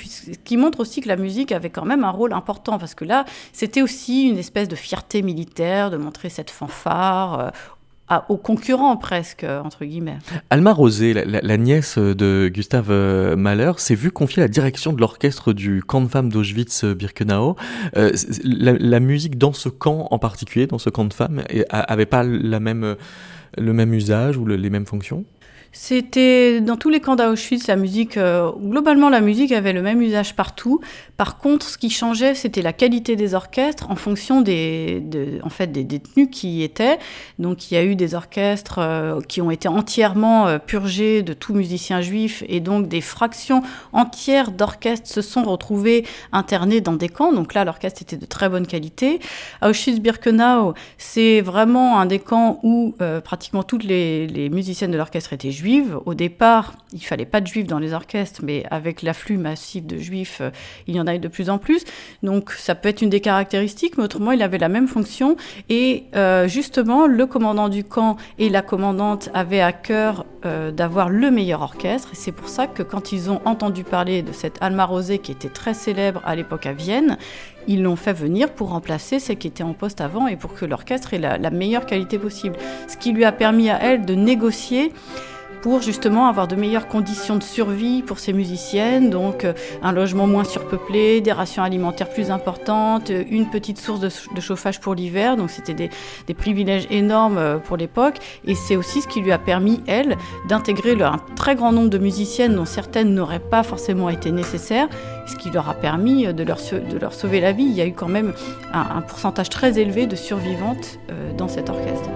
qui montre aussi que la musique avait quand même un rôle important parce que là, c'était aussi une espèce de fierté militaire de montrer cette fanfare. Euh, aux concurrents presque, entre guillemets. Alma Rosé, la, nièce de Gustave euh, Mahler, s'est vue confier la direction de l'orchestre du camp de femmes d'Auschwitz-Birkenau. Euh, la, musique dans ce camp en particulier, dans ce camp de femmes, avait pas la même, le même usage ou le, les mêmes fonctions? C'était dans tous les camps d'Auschwitz, la musique, euh, globalement, la musique avait le même usage partout. Par contre, ce qui changeait, c'était la qualité des orchestres en fonction des, de, en fait, des détenus qui y étaient. Donc, il y a eu des orchestres euh, qui ont été entièrement euh, purgés de tout musicien juif et donc des fractions entières d'orchestres se sont retrouvées internées dans des camps. Donc là, l'orchestre était de très bonne qualité. Auschwitz-Birkenau, c'est vraiment un des camps où pratiquement toutes les, les musiciennes de l'orchestre étaient juives. Au départ, il fallait pas de juifs dans les orchestres, mais avec l'afflux massif de juifs, euh, il y en a eu de plus en plus. Donc ça peut être une des caractéristiques, mais autrement, il avait la même fonction. Et euh, justement, le commandant du camp et la commandante avaient à cœur euh, d'avoir le meilleur orchestre. Et c'est pour ça que quand ils ont entendu parler de cette Alma Rosé qui était très célèbre à l'époque à Vienne, ils l'ont fait venir pour remplacer celle qui était en poste avant et pour que l'orchestre ait la meilleure qualité possible. Ce qui lui a permis à elle de négocier pour justement avoir de meilleures conditions de survie pour ces musiciennes, donc euh, un logement moins surpeuplé, des rations alimentaires plus importantes, une petite source de, chauffage pour l'hiver, donc c'était des, privilèges énormes euh, pour l'époque, et c'est aussi ce qui lui a permis, elle, d'intégrer un très grand nombre de musiciennes dont certaines n'auraient pas forcément été nécessaires, ce qui leur a permis de leur, de leur sauver la vie. Il y a eu quand même un, un pourcentage très élevé de survivantes euh, dans cet orchestre.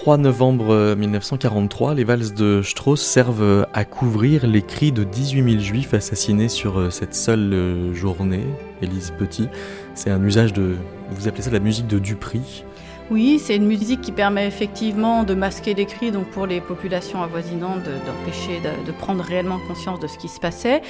3 novembre 1943, les valses de Strauss servent à couvrir les cris de 18 000 juifs assassinés sur cette seule journée. Élise Petit, c'est un usage de. Vous appelez ça la musique de Dupri Oui, c'est une musique qui permet effectivement de masquer les cris, donc pour les populations avoisinantes, d'empêcher de, prendre réellement conscience de ce qui se passait.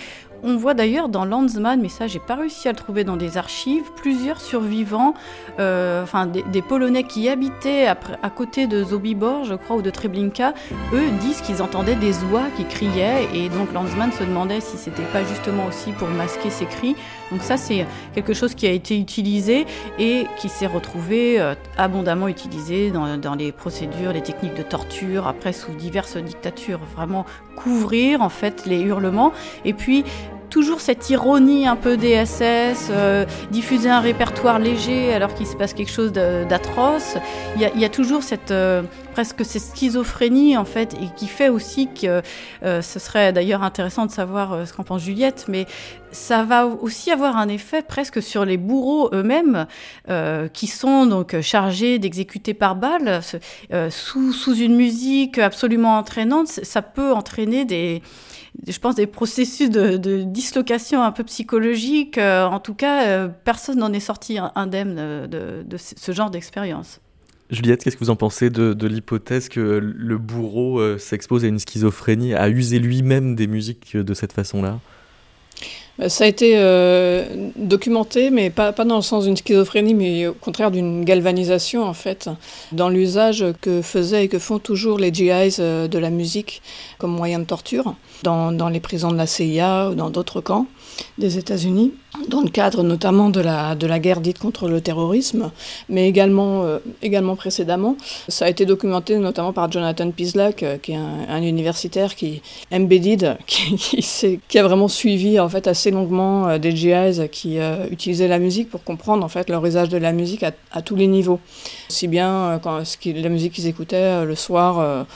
On voit d'ailleurs dans Landsman, mais ça j'ai pas réussi à le trouver dans des archives, plusieurs survivants, euh, enfin des, Polonais qui habitaient après, à côté de Zobibor, je crois, ou de Treblinka, eux disent qu'ils entendaient des oies qui criaient, et donc Landsman se demandait si c'était pas justement aussi pour masquer ces cris. Donc ça c'est quelque chose qui a été utilisé et qui s'est retrouvé euh, abondamment utilisé dans, dans les procédures, les techniques de torture, après sous diverses dictatures, vraiment couvrir en fait les hurlements. Et puis toujours cette ironie un peu DSS, euh, diffuser un répertoire léger alors qu'il se passe quelque chose d'atroce. Il, y, a toujours cette euh, presque cette schizophrénie en fait et qui fait aussi que euh, ce serait d'ailleurs intéressant de savoir euh, ce qu'en pense Juliette, mais ça va aussi avoir un effet presque sur les bourreaux eux-mêmes euh, qui sont donc chargés d'exécuter par balle sous, sous une musique absolument entraînante. Ça peut entraîner des je pense, des processus de, dislocation un peu psychologique. En tout cas, personne n'en est sorti indemne de, de, de ce genre d'expérience. Juliette, qu'est-ce que vous en pensez de, l'hypothèse que le bourreau euh, s'expose à une schizophrénie, à user lui-même des musiques de cette façon-là? Ça a été euh, documenté, mais pas, dans le sens d'une schizophrénie, mais au contraire d'une galvanisation, en fait, dans l'usage que faisaient et que font toujours les GIs euh, de la musique comme moyen de torture, dans, dans les prisons de la CIA ou dans d'autres camps des États-Unis, dans le cadre notamment de la, de la guerre dite contre le terrorisme, mais également, euh, également précédemment. Ça a été documenté notamment par Jonathan Pislak, euh, qui est un, un, universitaire qui embedded, qui, qui, qui, a vraiment suivi en fait assez longuement euh, des GIs qui euh, utilisaient la musique pour comprendre en fait leur usage de la musique à, tous les niveaux, aussi bien ce qui, la musique qu'ils écoutaient le soir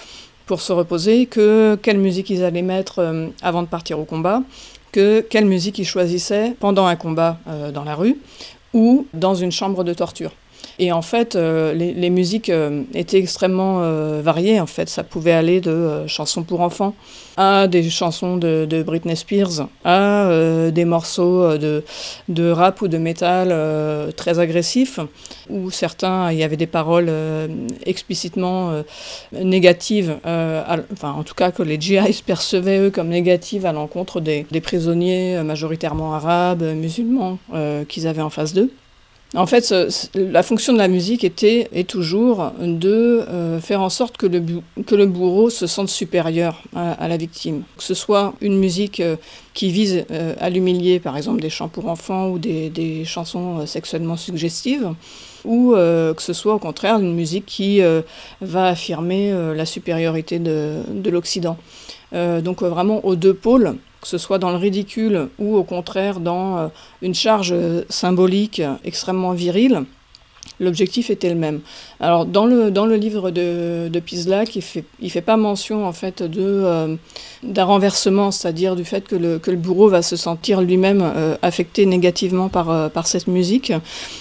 pour se reposer, que quelle musique ils allaient mettre avant de partir au combat, que quelle musique ils choisissaient pendant un combat euh, dans la rue ou dans une chambre de torture. Et en fait, euh, les, musiques euh, étaient extrêmement euh, variées. En fait, ça pouvait aller de chansons pour enfants à des chansons de, Britney Spears, à des morceaux de, de, rap ou de métal très agressifs, où certains, il y avait des paroles explicitement négatives, enfin en tout cas que les GIs percevaient eux comme négatives à l'encontre des, prisonniers majoritairement arabes, musulmans qu'ils avaient en face d'eux. En fait, la fonction de la musique était et toujours de euh, faire en sorte que le, bourreau se sente supérieur à, la victime. Que ce soit une musique euh, qui vise euh, à l'humilier, par exemple des chants pour enfants ou des, chansons sexuellement suggestives, ou que ce soit au contraire une musique qui va affirmer la supériorité de, de l'Occident. donc vraiment aux deux pôles que ce soit dans le ridicule ou au contraire dans euh, une charge symbolique extrêmement virile, l'objectif était le même. Alors dans le, dans le livre de, de Pislac, il fait, il fait pas mention en fait de euh, d'un renversement, c'est-à-dire du fait que le, que le bourreau va se sentir lui-même euh, affecté négativement par, euh, par cette musique.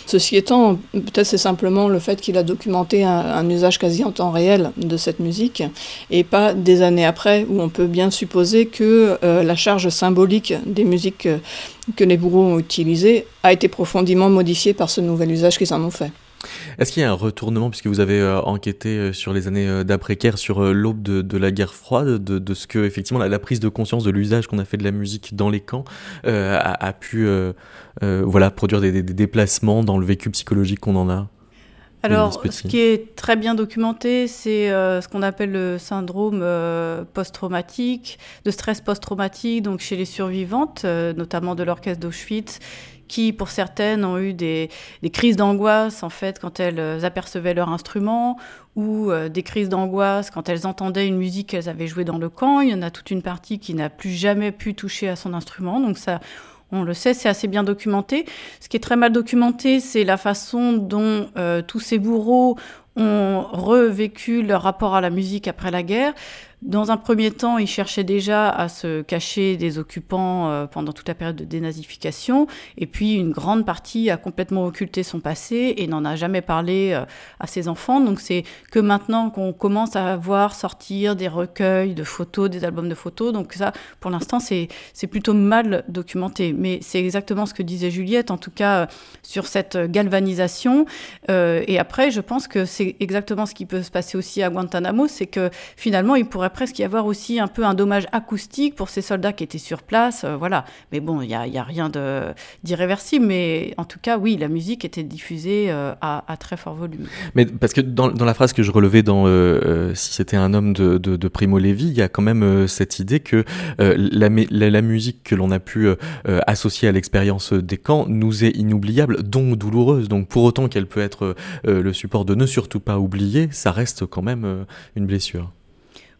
Ceci étant, peut-être c'est simplement le fait qu'il a documenté un, usage quasi en temps réel de cette musique et pas des années après où on peut bien supposer que la charge symbolique des musiques que les bourreaux ont utilisées a été profondément modifiée par ce nouvel usage qu'ils en ont fait. Est-ce qu'il y a un retournement, puisque vous avez euh, enquêté euh, sur les années euh, d'après-guerre, sur l'aube de, la guerre froide, de, ce que, effectivement, la, prise de conscience de l'usage qu'on a fait de la musique dans les camps a, pu voilà, produire des, déplacements dans le vécu psychologique qu'on en a? Alors, ce qui est très bien documenté, c'est euh, ce qu'on appelle le syndrome euh, post-traumatique, de stress post-traumatique, donc chez les survivantes, euh, notamment de l'orchestre d'Auschwitz, qui, pour certaines, ont eu des, des crises d'angoisse, en fait, quand elles apercevaient leur instrument, ou euh, des crises d'angoisse quand elles entendaient une musique qu'elles avaient jouée dans le camp. Il y en a toute une partie qui n'a plus jamais pu toucher à son instrument, donc ça on le sait, c'est assez bien documenté. Ce qui est très mal documenté, c'est la façon dont euh, tous ces bourreaux ont revécu leur rapport à la musique après la guerre. Dans un premier temps, il cherchait déjà à se cacher des occupants euh, pendant toute la période de dénazification, et puis une grande partie a complètement occulté son passé et n'en a jamais parlé euh, à ses enfants. Donc c'est que maintenant qu'on commence à voir sortir des recueils de photos, des albums de photos. Donc ça, pour l'instant, c'est plutôt mal documenté. Mais c'est exactement ce que disait Juliette, en tout cas euh, sur cette galvanisation. et après, je pense que c'est exactement ce qui peut se passer aussi à Guantanamo, c'est que finalement, il pourrait presque y avoir aussi un peu un dommage acoustique pour ces soldats qui étaient sur place. Euh, voilà. Mais bon, il n'y a, y a, rien d'irréversible. Mais en tout cas, oui, la musique était diffusée euh, à, très fort volume. Mais parce que dans, la phrase que je relevais dans euh, Si c'était un homme de, Primo Levi, il y a quand même cette idée que la, musique que l'on a pu associer à l'expérience des camps nous est inoubliable, donc douloureuse. Donc pour autant qu'elle peut être le support de ne surtout pas oublier, ça reste quand même une blessure.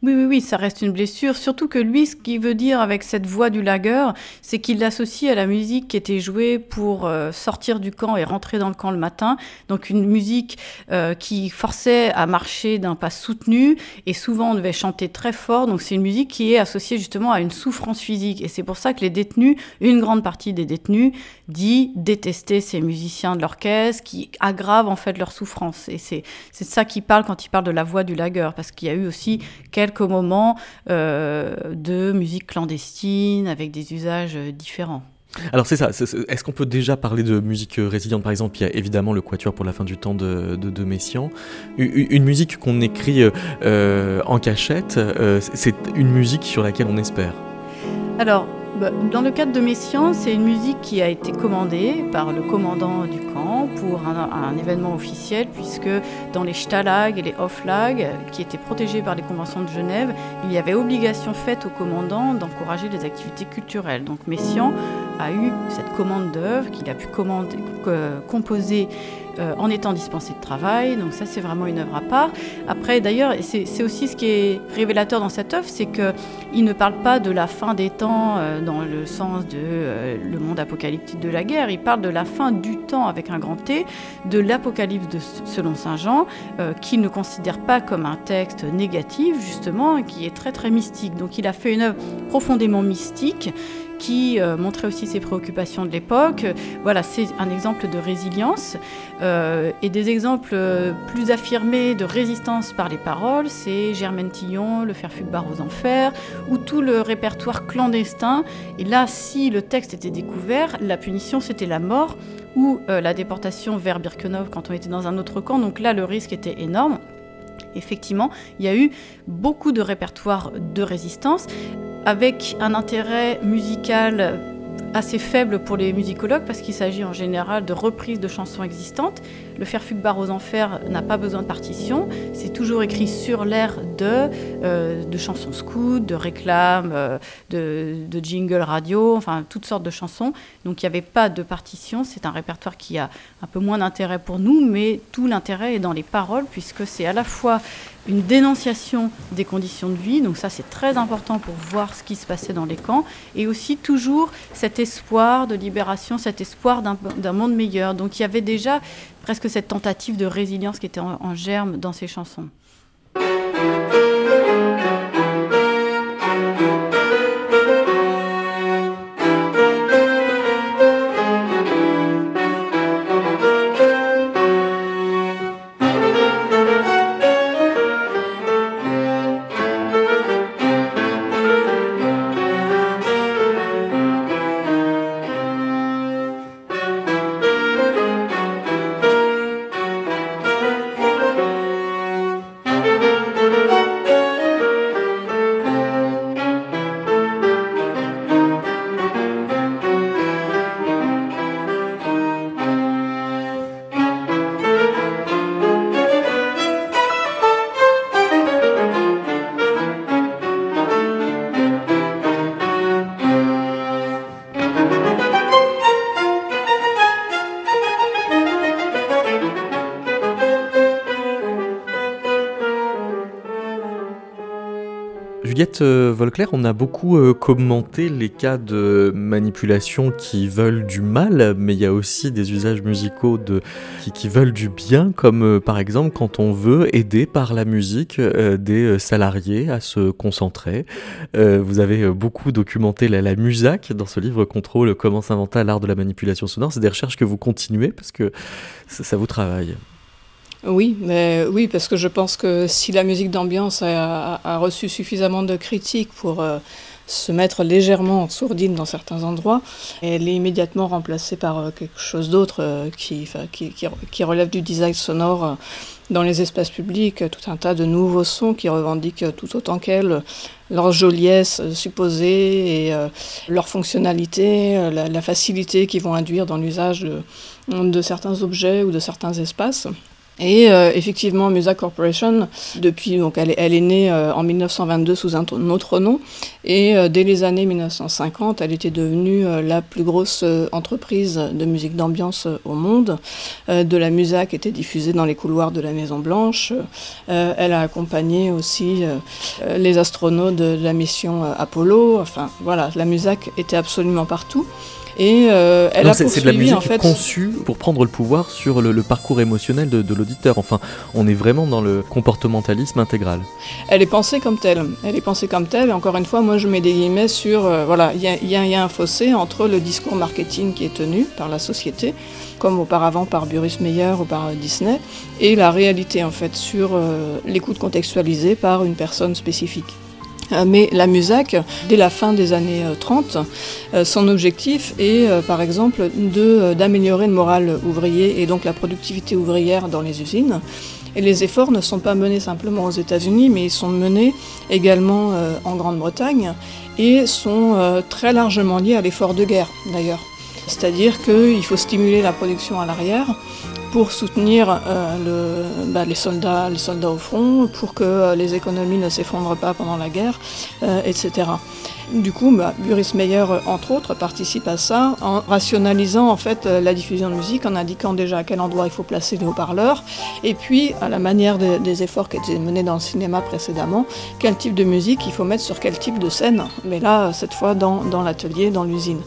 Oui, oui, oui, ça reste une blessure. Surtout que lui, ce qu'il veut dire avec cette voix du lagueur, c'est qu'il l'associe à la musique qui était jouée pour euh, sortir du camp et rentrer dans le camp le matin. Donc une musique euh, qui forçait à marcher d'un pas soutenu et souvent on devait chanter très fort. Donc c'est une musique qui est associée justement à une souffrance physique. Et c'est pour ça que les détenus, une grande partie des détenus, dit détester ces musiciens de l'orchestre qui aggravent en fait leur souffrance. Et c'est ça qu'il parle quand il parle de la voix du lagueur, parce qu'il y a eu aussi quelques quelques moments euh, de musique clandestine avec des usages différents. Alors c'est ça, est-ce qu'on peut déjà parler de musique résiliente? Par exemple, il y a évidemment le Quatuor pour la fin du temps de, de, Messiaen. Une, musique qu'on écrit euh, en cachette, euh, c'est une musique sur laquelle on espère? Alors, dans le cadre de Messiaen, c'est une musique qui a été commandée par le commandant du camp pour un, événement officiel, puisque dans les Stalag et les Hoflag, qui étaient protégés par les conventions de Genève, il y avait obligation faite au commandant d'encourager les activités culturelles. Donc Messiaen a eu cette commande d'œuvre qu'il a pu commander, composer euh, en étant dispensé de travail. Donc ça, c'est vraiment une œuvre à part. Après, d'ailleurs, c'est aussi ce qui est révélateur dans cette œuvre, c'est qu'il ne parle pas de la fin des temps euh, dans le sens de euh, le monde apocalyptique de la guerre. Il parle de la fin du temps avec un grand T, de l'apocalypse selon Saint Jean, qu'il ne considère pas comme un texte négatif, justement, qui est très très mystique. Donc il a fait une œuvre profondément mystique qui euh, montrait aussi ses préoccupations de l'époque. Voilà, c'est un exemple de résilience. Euh, et des exemples euh, plus affirmés de résistance par les paroles, c'est Germaine Tillon, Le Fer bar aux enfers, ou tout le répertoire clandestin. Et là, si le texte était découvert, la punition c'était la mort ou la déportation vers Birkenau quand on était dans un autre camp. Donc là, le risque était énorme. Effectivement, il y a eu beaucoup de répertoires de résistance avec un intérêt musical assez faible pour les musicologues parce qu'il s'agit en général de reprises de chansons existantes. Le Faire bar aux enfers n'a pas besoin de partition, c'est toujours écrit sur l'air de, euh, de chansons scouts, de réclames, euh, de, de jingles radio, enfin toutes sortes de chansons. Donc il n'y avait pas de partition, c'est un répertoire qui a un peu moins d'intérêt pour nous, mais tout l'intérêt est dans les paroles puisque c'est à la fois une dénonciation des conditions de vie, donc ça c'est très important pour voir ce qui se passait dans les camps, et aussi toujours cet espoir de libération, cet espoir d'un monde meilleur. Donc il y avait déjà presque cette tentative de résilience qui était en germe dans ces chansons. Juliette euh, Volclair, on a beaucoup euh, commenté les cas de manipulation qui veulent du mal, mais il y a aussi des usages musicaux qui, veulent du bien, comme euh, par exemple quand on veut aider par la musique des salariés à se concentrer. vous avez beaucoup documenté la, la, MUSAC dans ce livre Contrôle, comment s'inventa l'art de la manipulation sonore. C'est des recherches que vous continuez parce que ça vous travaille. Oui, mais oui, parce que je pense que si la musique d'ambiance a, reçu suffisamment de critiques pour euh, se mettre légèrement en sourdine dans certains endroits, elle est immédiatement remplacée par euh, quelque chose d'autre euh, qui, relève du design sonore dans les espaces publics, tout un tas de nouveaux sons qui revendiquent tout autant qu'elle leur joliesse supposée et leur fonctionnalité, la, facilité qu'ils vont induire dans l'usage de certains objets ou de certains espaces. Et euh, effectivement, Musa Corporation, depuis, donc elle, est née euh, en 1922 sous un, autre nom, et euh, dès les années 1950, elle était devenue la plus grosse entreprise de musique d'ambiance au monde. de la musique était diffusée dans les couloirs de la Maison Blanche. elle a accompagné aussi les astronautes de, la mission Apollo. Enfin, voilà, la musique était absolument partout. Et euh, elle a poursuivi, de la musique en fait... conçue pour prendre le pouvoir sur le, parcours émotionnel de, l'auditeur. Enfin, on est vraiment dans le comportementalisme intégral. Elle est pensée comme telle. Elle est pensée comme telle. Et encore une fois, moi, je mets des guillemets sur euh, voilà, il y, a un fossé entre le discours marketing qui est tenu par la société, comme auparavant par Burris Meyer ou par Disney, et la réalité en fait sur euh, l'écoute contextualisée par une personne spécifique. Euh, mais la MUSAC, dès la fin des années 30, euh, euh, son objectif est par exemple d'améliorer le moral ouvrier et donc la productivité ouvrière dans les usines. Et les efforts ne sont pas menés simplement aux États-Unis, mais ils sont menés également en Grande-Bretagne et sont très largement liés à l'effort de guerre d'ailleurs. C'est-à-dire qu'il faut stimuler la production à l'arrière pour soutenir euh, bah, les, soldats, les soldats au front, pour que euh, les économies ne s'effondrent pas pendant la guerre, euh, etc. Du coup, bah, Buris Meyer, entre autres, participe à ça en rationalisant en fait la diffusion de musique, en indiquant déjà à quel endroit il faut placer les haut-parleurs, et puis à la manière des efforts qui étaient menés dans le cinéma précédemment, quel type de musique il faut mettre sur quel type de scène, mais là, cette fois dans, dans l'atelier, dans l'usine.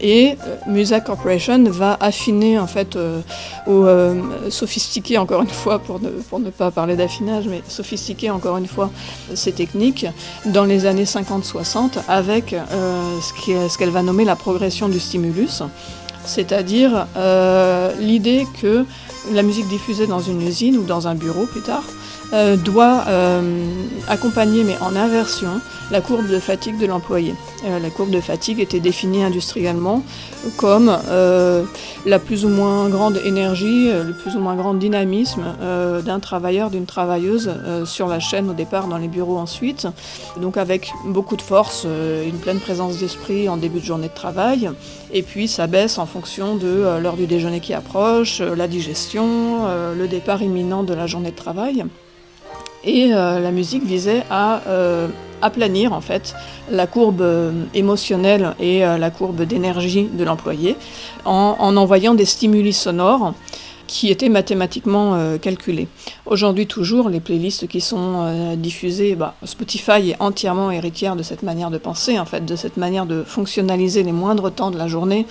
Et euh, Musa Corporation va affiner en fait euh, ou euh, sophistiquer encore une fois pour ne, pour ne pas parler d'affinage, mais sophistiquer encore une fois ces techniques dans les années 50-60 avec ce qu'elle va nommer la progression du stimulus, c'est-à-dire l'idée que la musique diffusée dans une usine ou dans un bureau plus tard doit accompagner, mais en inversion, la courbe de fatigue de l'employé. Euh, la courbe de fatigue était définie industriellement comme euh, la plus ou moins grande énergie, euh, le plus ou moins grand dynamisme d'un travailleur, d'une travailleuse sur la chaîne au départ, dans les bureaux ensuite. Donc avec beaucoup de force, une pleine présence d'esprit en début de journée de travail. Et puis ça baisse en fonction de l'heure du déjeuner qui approche, la digestion, le départ imminent de la journée de travail. Et la musique visait à aplanir en fait la courbe euh, émotionnelle et euh, la courbe d'énergie de l'employé en, envoyant des stimuli sonores qui étaient mathématiquement euh, calculés. Aujourd'hui toujours, les playlists qui sont diffusées, bah, Spotify est entièrement héritière de cette manière de penser, en fait, de cette manière de fonctionnaliser les moindres temps de la journée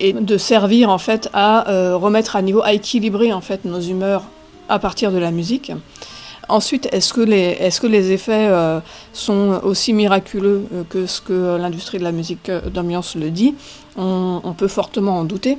et de servir en fait à remettre à niveau, à équilibrer en fait nos humeurs à partir de la musique. Ensuite, est-ce que, les, est que les effets euh, sont aussi miraculeux euh, que ce que l'industrie de la musique euh, d'ambiance le dit? On, peut fortement en douter.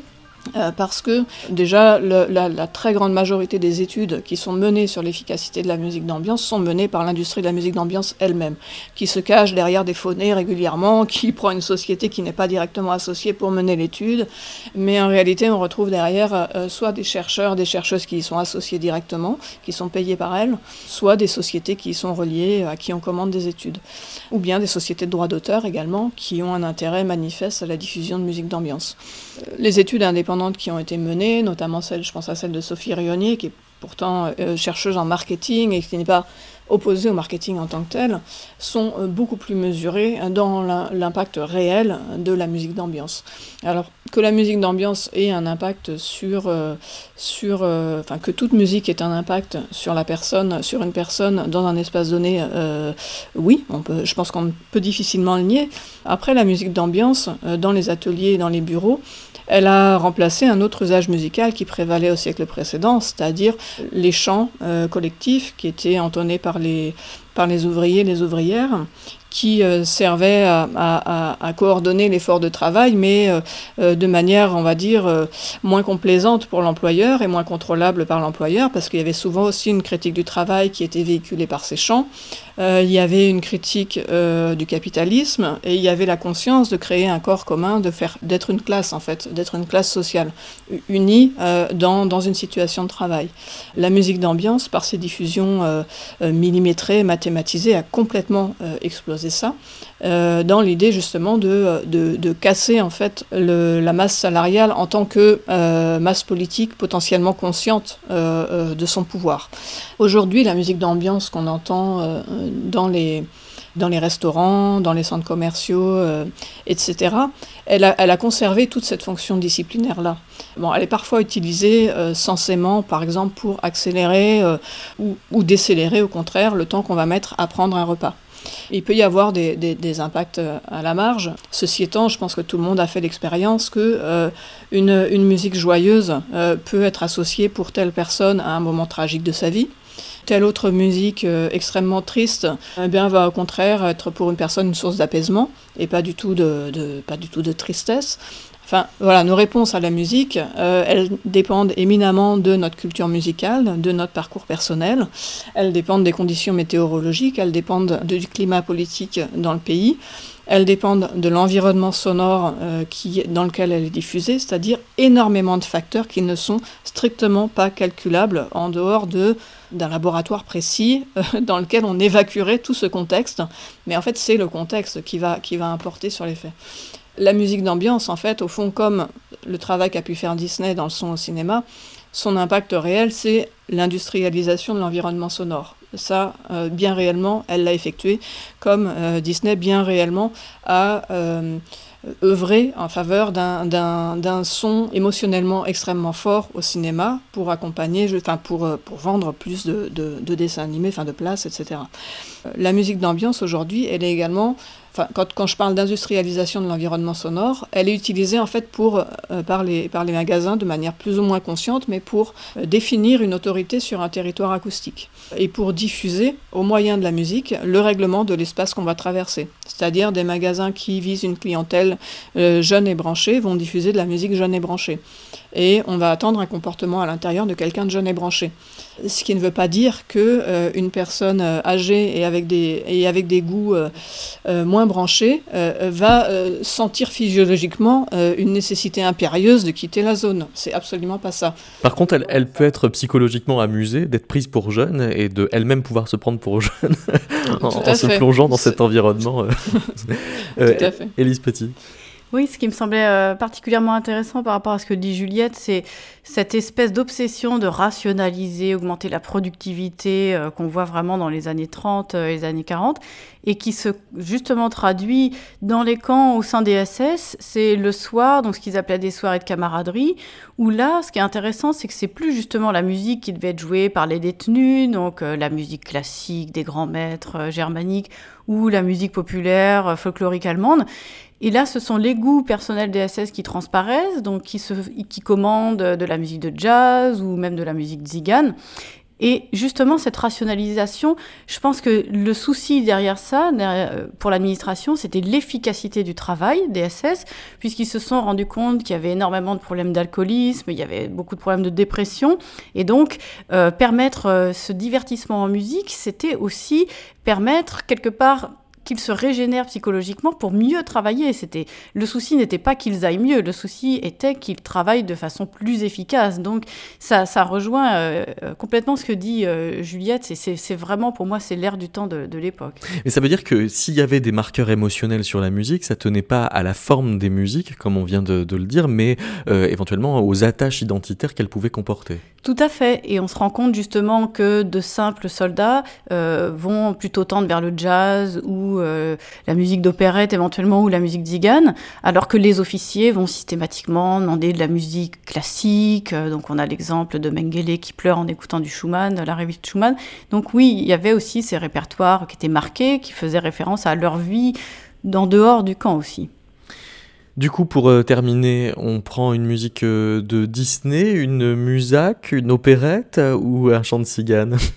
Euh, parce que déjà la, très grande majorité des études qui sont menées sur l'efficacité de la musique d'ambiance sont menées par l'industrie de la musique d'ambiance elle-même, qui se cache derrière des phonés régulièrement, qui prend une société qui n'est pas directement associée pour mener l'étude, mais en réalité on retrouve derrière euh, soit des chercheurs, des chercheuses qui y sont associés directement, qui sont payés par elles, soit des sociétés qui y sont reliées, à qui on commande des études, ou bien des sociétés de droit d'auteur également, qui ont un intérêt manifeste à la diffusion de musique d'ambiance. Euh, les études indépendantes qui ont été menées, notamment celle, je pense à celle de Sophie Rionnier, qui est pourtant euh, chercheuse en marketing et qui n'est pas opposés au marketing en tant que tel, sont euh, beaucoup plus mesurés dans l'impact réel de la musique d'ambiance. Alors que la musique d'ambiance ait un impact sur, euh, sur euh, enfin que toute musique ait un impact sur la personne, sur une personne dans un espace donné, oui, je pense qu'on peut difficilement le nier. Après la musique d'ambiance, dans les ateliers dans les bureaux, elle a remplacé un autre usage musical qui prévalait au siècle précédent, c'est-à-dire les chants collectifs qui étaient entonnés par les, par les ouvriers, les ouvrières, qui euh, servait à, coordonner l'effort de travail, mais euh, euh, de manière, on va dire, moins complaisante pour l'employeur et moins contrôlable par l'employeur, parce qu'il y avait souvent aussi une critique du travail qui était véhiculée par ces champs. il y avait une critique du capitalisme et il y avait la conscience de créer un corps commun, de faire, d'être une classe en fait, d'être une classe sociale unie dans, dans, une situation de travail. La musique d'ambiance, par ses diffusions millimétrées, mathématisées, a complètement explosé ça, euh, dans l'idée justement de, de, casser en fait la masse salariale en tant que euh, masse politique potentiellement consciente euh, de son pouvoir. Aujourd'hui, la musique d'ambiance qu'on entend dans les dans les restaurants, dans les centres commerciaux, etc. Elle a, elle a, conservé toute cette fonction disciplinaire-là. Bon, elle est parfois utilisée sensément, par exemple, pour accélérer ou, ou décélérer, au contraire, le temps qu'on va mettre à prendre un repas. Il peut y avoir des, des, impacts euh, à la marge. Ceci étant, je pense que tout le monde a fait l'expérience que euh, une, une, musique joyeuse euh, peut être associée pour telle personne à un moment tragique de sa vie. Telle autre musique extrêmement triste eh bien, va au contraire être pour une personne une source d'apaisement et pas du tout de, pas du tout de tristesse. Enfin, voilà, nos réponses à la musique, euh, elles dépendent éminemment de notre culture musicale, de notre parcours personnel. Elles dépendent des conditions météorologiques, elles dépendent du climat politique dans le pays. Elles dépendent de l'environnement sonore euh, dans lequel elle est diffusée, c'est-à-dire énormément de facteurs qui ne sont strictement pas calculables en dehors de d'un laboratoire précis euh, dans lequel on évacuerait tout ce contexte. Mais en fait, c'est le contexte qui va, qui va importer sur les faits la musique d'ambiance, en fait, au fond, comme le travail qu'a pu faire Disney dans le son au cinéma, son impact réel, c'est l'industrialisation de l'environnement sonore. Ça, euh, bien réellement, elle l'a effectué, comme euh, Disney, bien réellement, a euh, œuvré en faveur d'un son émotionnellement extrêmement fort au cinéma pour accompagner, enfin pour, pour vendre plus de, de, de dessins animés, enfin de places, etc. La musique d'ambiance aujourd'hui, elle est également quand, je parle d'industrialisation de l'environnement sonore, elle est utilisée en fait euh, par, les, par les magasins de manière plus ou moins consciente, mais pour euh, définir une autorité sur un territoire acoustique et pour diffuser, au moyen de la musique, le règlement de l'espace qu'on va traverser. C'est-à-dire des magasins qui visent une clientèle euh, jeune et branchée vont diffuser de la musique jeune et branchée. Et on va attendre un comportement à l'intérieur de quelqu'un de jeune et branché. Ce qui ne veut pas dire que euh, une personne euh, âgée et avec des, et avec des goûts euh, moins branchés va sentir physiologiquement une nécessité impérieuse de quitter la zone. C'est absolument pas ça. Par contre, elle, elle peut être psychologiquement amusée d'être prise pour jeune et de elle-même pouvoir se prendre pour jeune en, se plongeant dans cet environnement. Tout à fait. Élise Petit. Oui, ce qui me semblait euh, particulièrement intéressant par rapport à ce que dit Juliette, c'est cette espèce d'obsession de rationaliser, augmenter la productivité euh, qu'on voit vraiment dans les années 30 euh, et les années 40, et qui se justement traduit dans les camps au sein des SS. C'est le soir, donc ce qu'ils appelaient des soirées de camaraderie, où là, ce qui est intéressant, c'est que c'est plus justement la musique qui devait être jouée par les détenus, donc la musique classique des grands maîtres germaniques, ou la musique populaire folklorique allemande, et là, ce sont les goûts personnels des SS qui transparaissent, donc qui, commandent de la musique de jazz ou même de la musique zigane. Et justement, cette rationalisation, je pense que le souci derrière ça, pour l'administration, c'était l'efficacité du travail des SS, puisqu'ils se sont rendus compte qu'il y avait énormément de problèmes d'alcoolisme, il y avait beaucoup de problèmes de dépression. Et donc, euh, permettre euh, ce divertissement en musique, c'était aussi permettre quelque part qu'ils se régénèrent psychologiquement pour mieux travailler. C'était le souci n'était pas qu'ils aillent mieux, le souci était qu'ils travaillent de façon plus efficace. Donc ça, ça rejoint euh, complètement ce que dit euh, Juliette. C'est vraiment pour moi c'est l'air du temps de, de l'époque. Mais ça veut dire que s'il y avait des marqueurs émotionnels sur la musique, ça tenait pas à la forme des musiques, comme on vient de, de le dire, mais euh, éventuellement aux attaches identitaires qu'elles pouvaient comporter. Tout à fait. Et on se rend compte justement que de simples soldats euh, vont plutôt tendre vers le jazz ou euh, la musique d'opérette éventuellement ou la musique zigane, alors que les officiers vont systématiquement demander de la musique classique. Euh, donc on a l'exemple de Mengele qui pleure en écoutant du Schumann, la revue de Schumann. Donc oui, il y avait aussi ces répertoires qui étaient marqués, qui faisaient référence à leur vie d'en dehors du camp aussi. Du coup, pour euh, terminer, on prend une musique de Disney, une musac, une opérette ou un chant de cigane?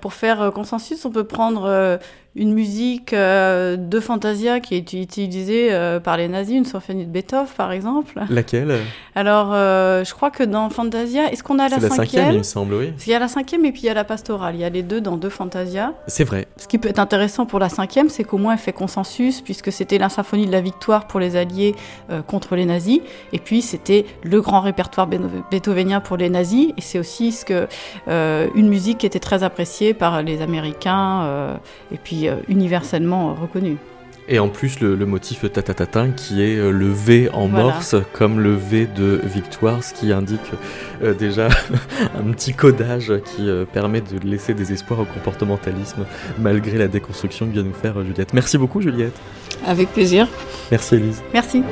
Pour faire consensus, on peut prendre une musique euh, de Fantasia qui est utilisée euh, par les nazis, une symphonie de Beethoven par exemple. Laquelle? Alors, euh, je crois que dans Fantasia, est-ce qu'on a la C'est la cinquième cinquième, il me semble, oui. Il y a la cinquième et puis il y a la pastorale. Il y a les deux dans deux Fantasia. C'est vrai. Ce qui peut être intéressant pour la cinquième, c'est qu'au moins elle fait consensus, puisque c'était la symphonie de la victoire pour les Alliés contre les nazis, et puis c'était le grand répertoire beethovenien pour les nazis, et c'est aussi ce que une musique qui était très appréciée par les Américains, et puis euh, universellement reconnue. Et en plus, le, le motif tatatatin qui est euh, le V en Voilà. morse, comme le V de victoire, ce qui indique euh, déjà un petit codage qui euh, permet de laisser des espoirs au comportementalisme, malgré la déconstruction que vient nous faire euh, Juliette. Merci beaucoup, Juliette. Avec plaisir. Merci, Elise. Merci.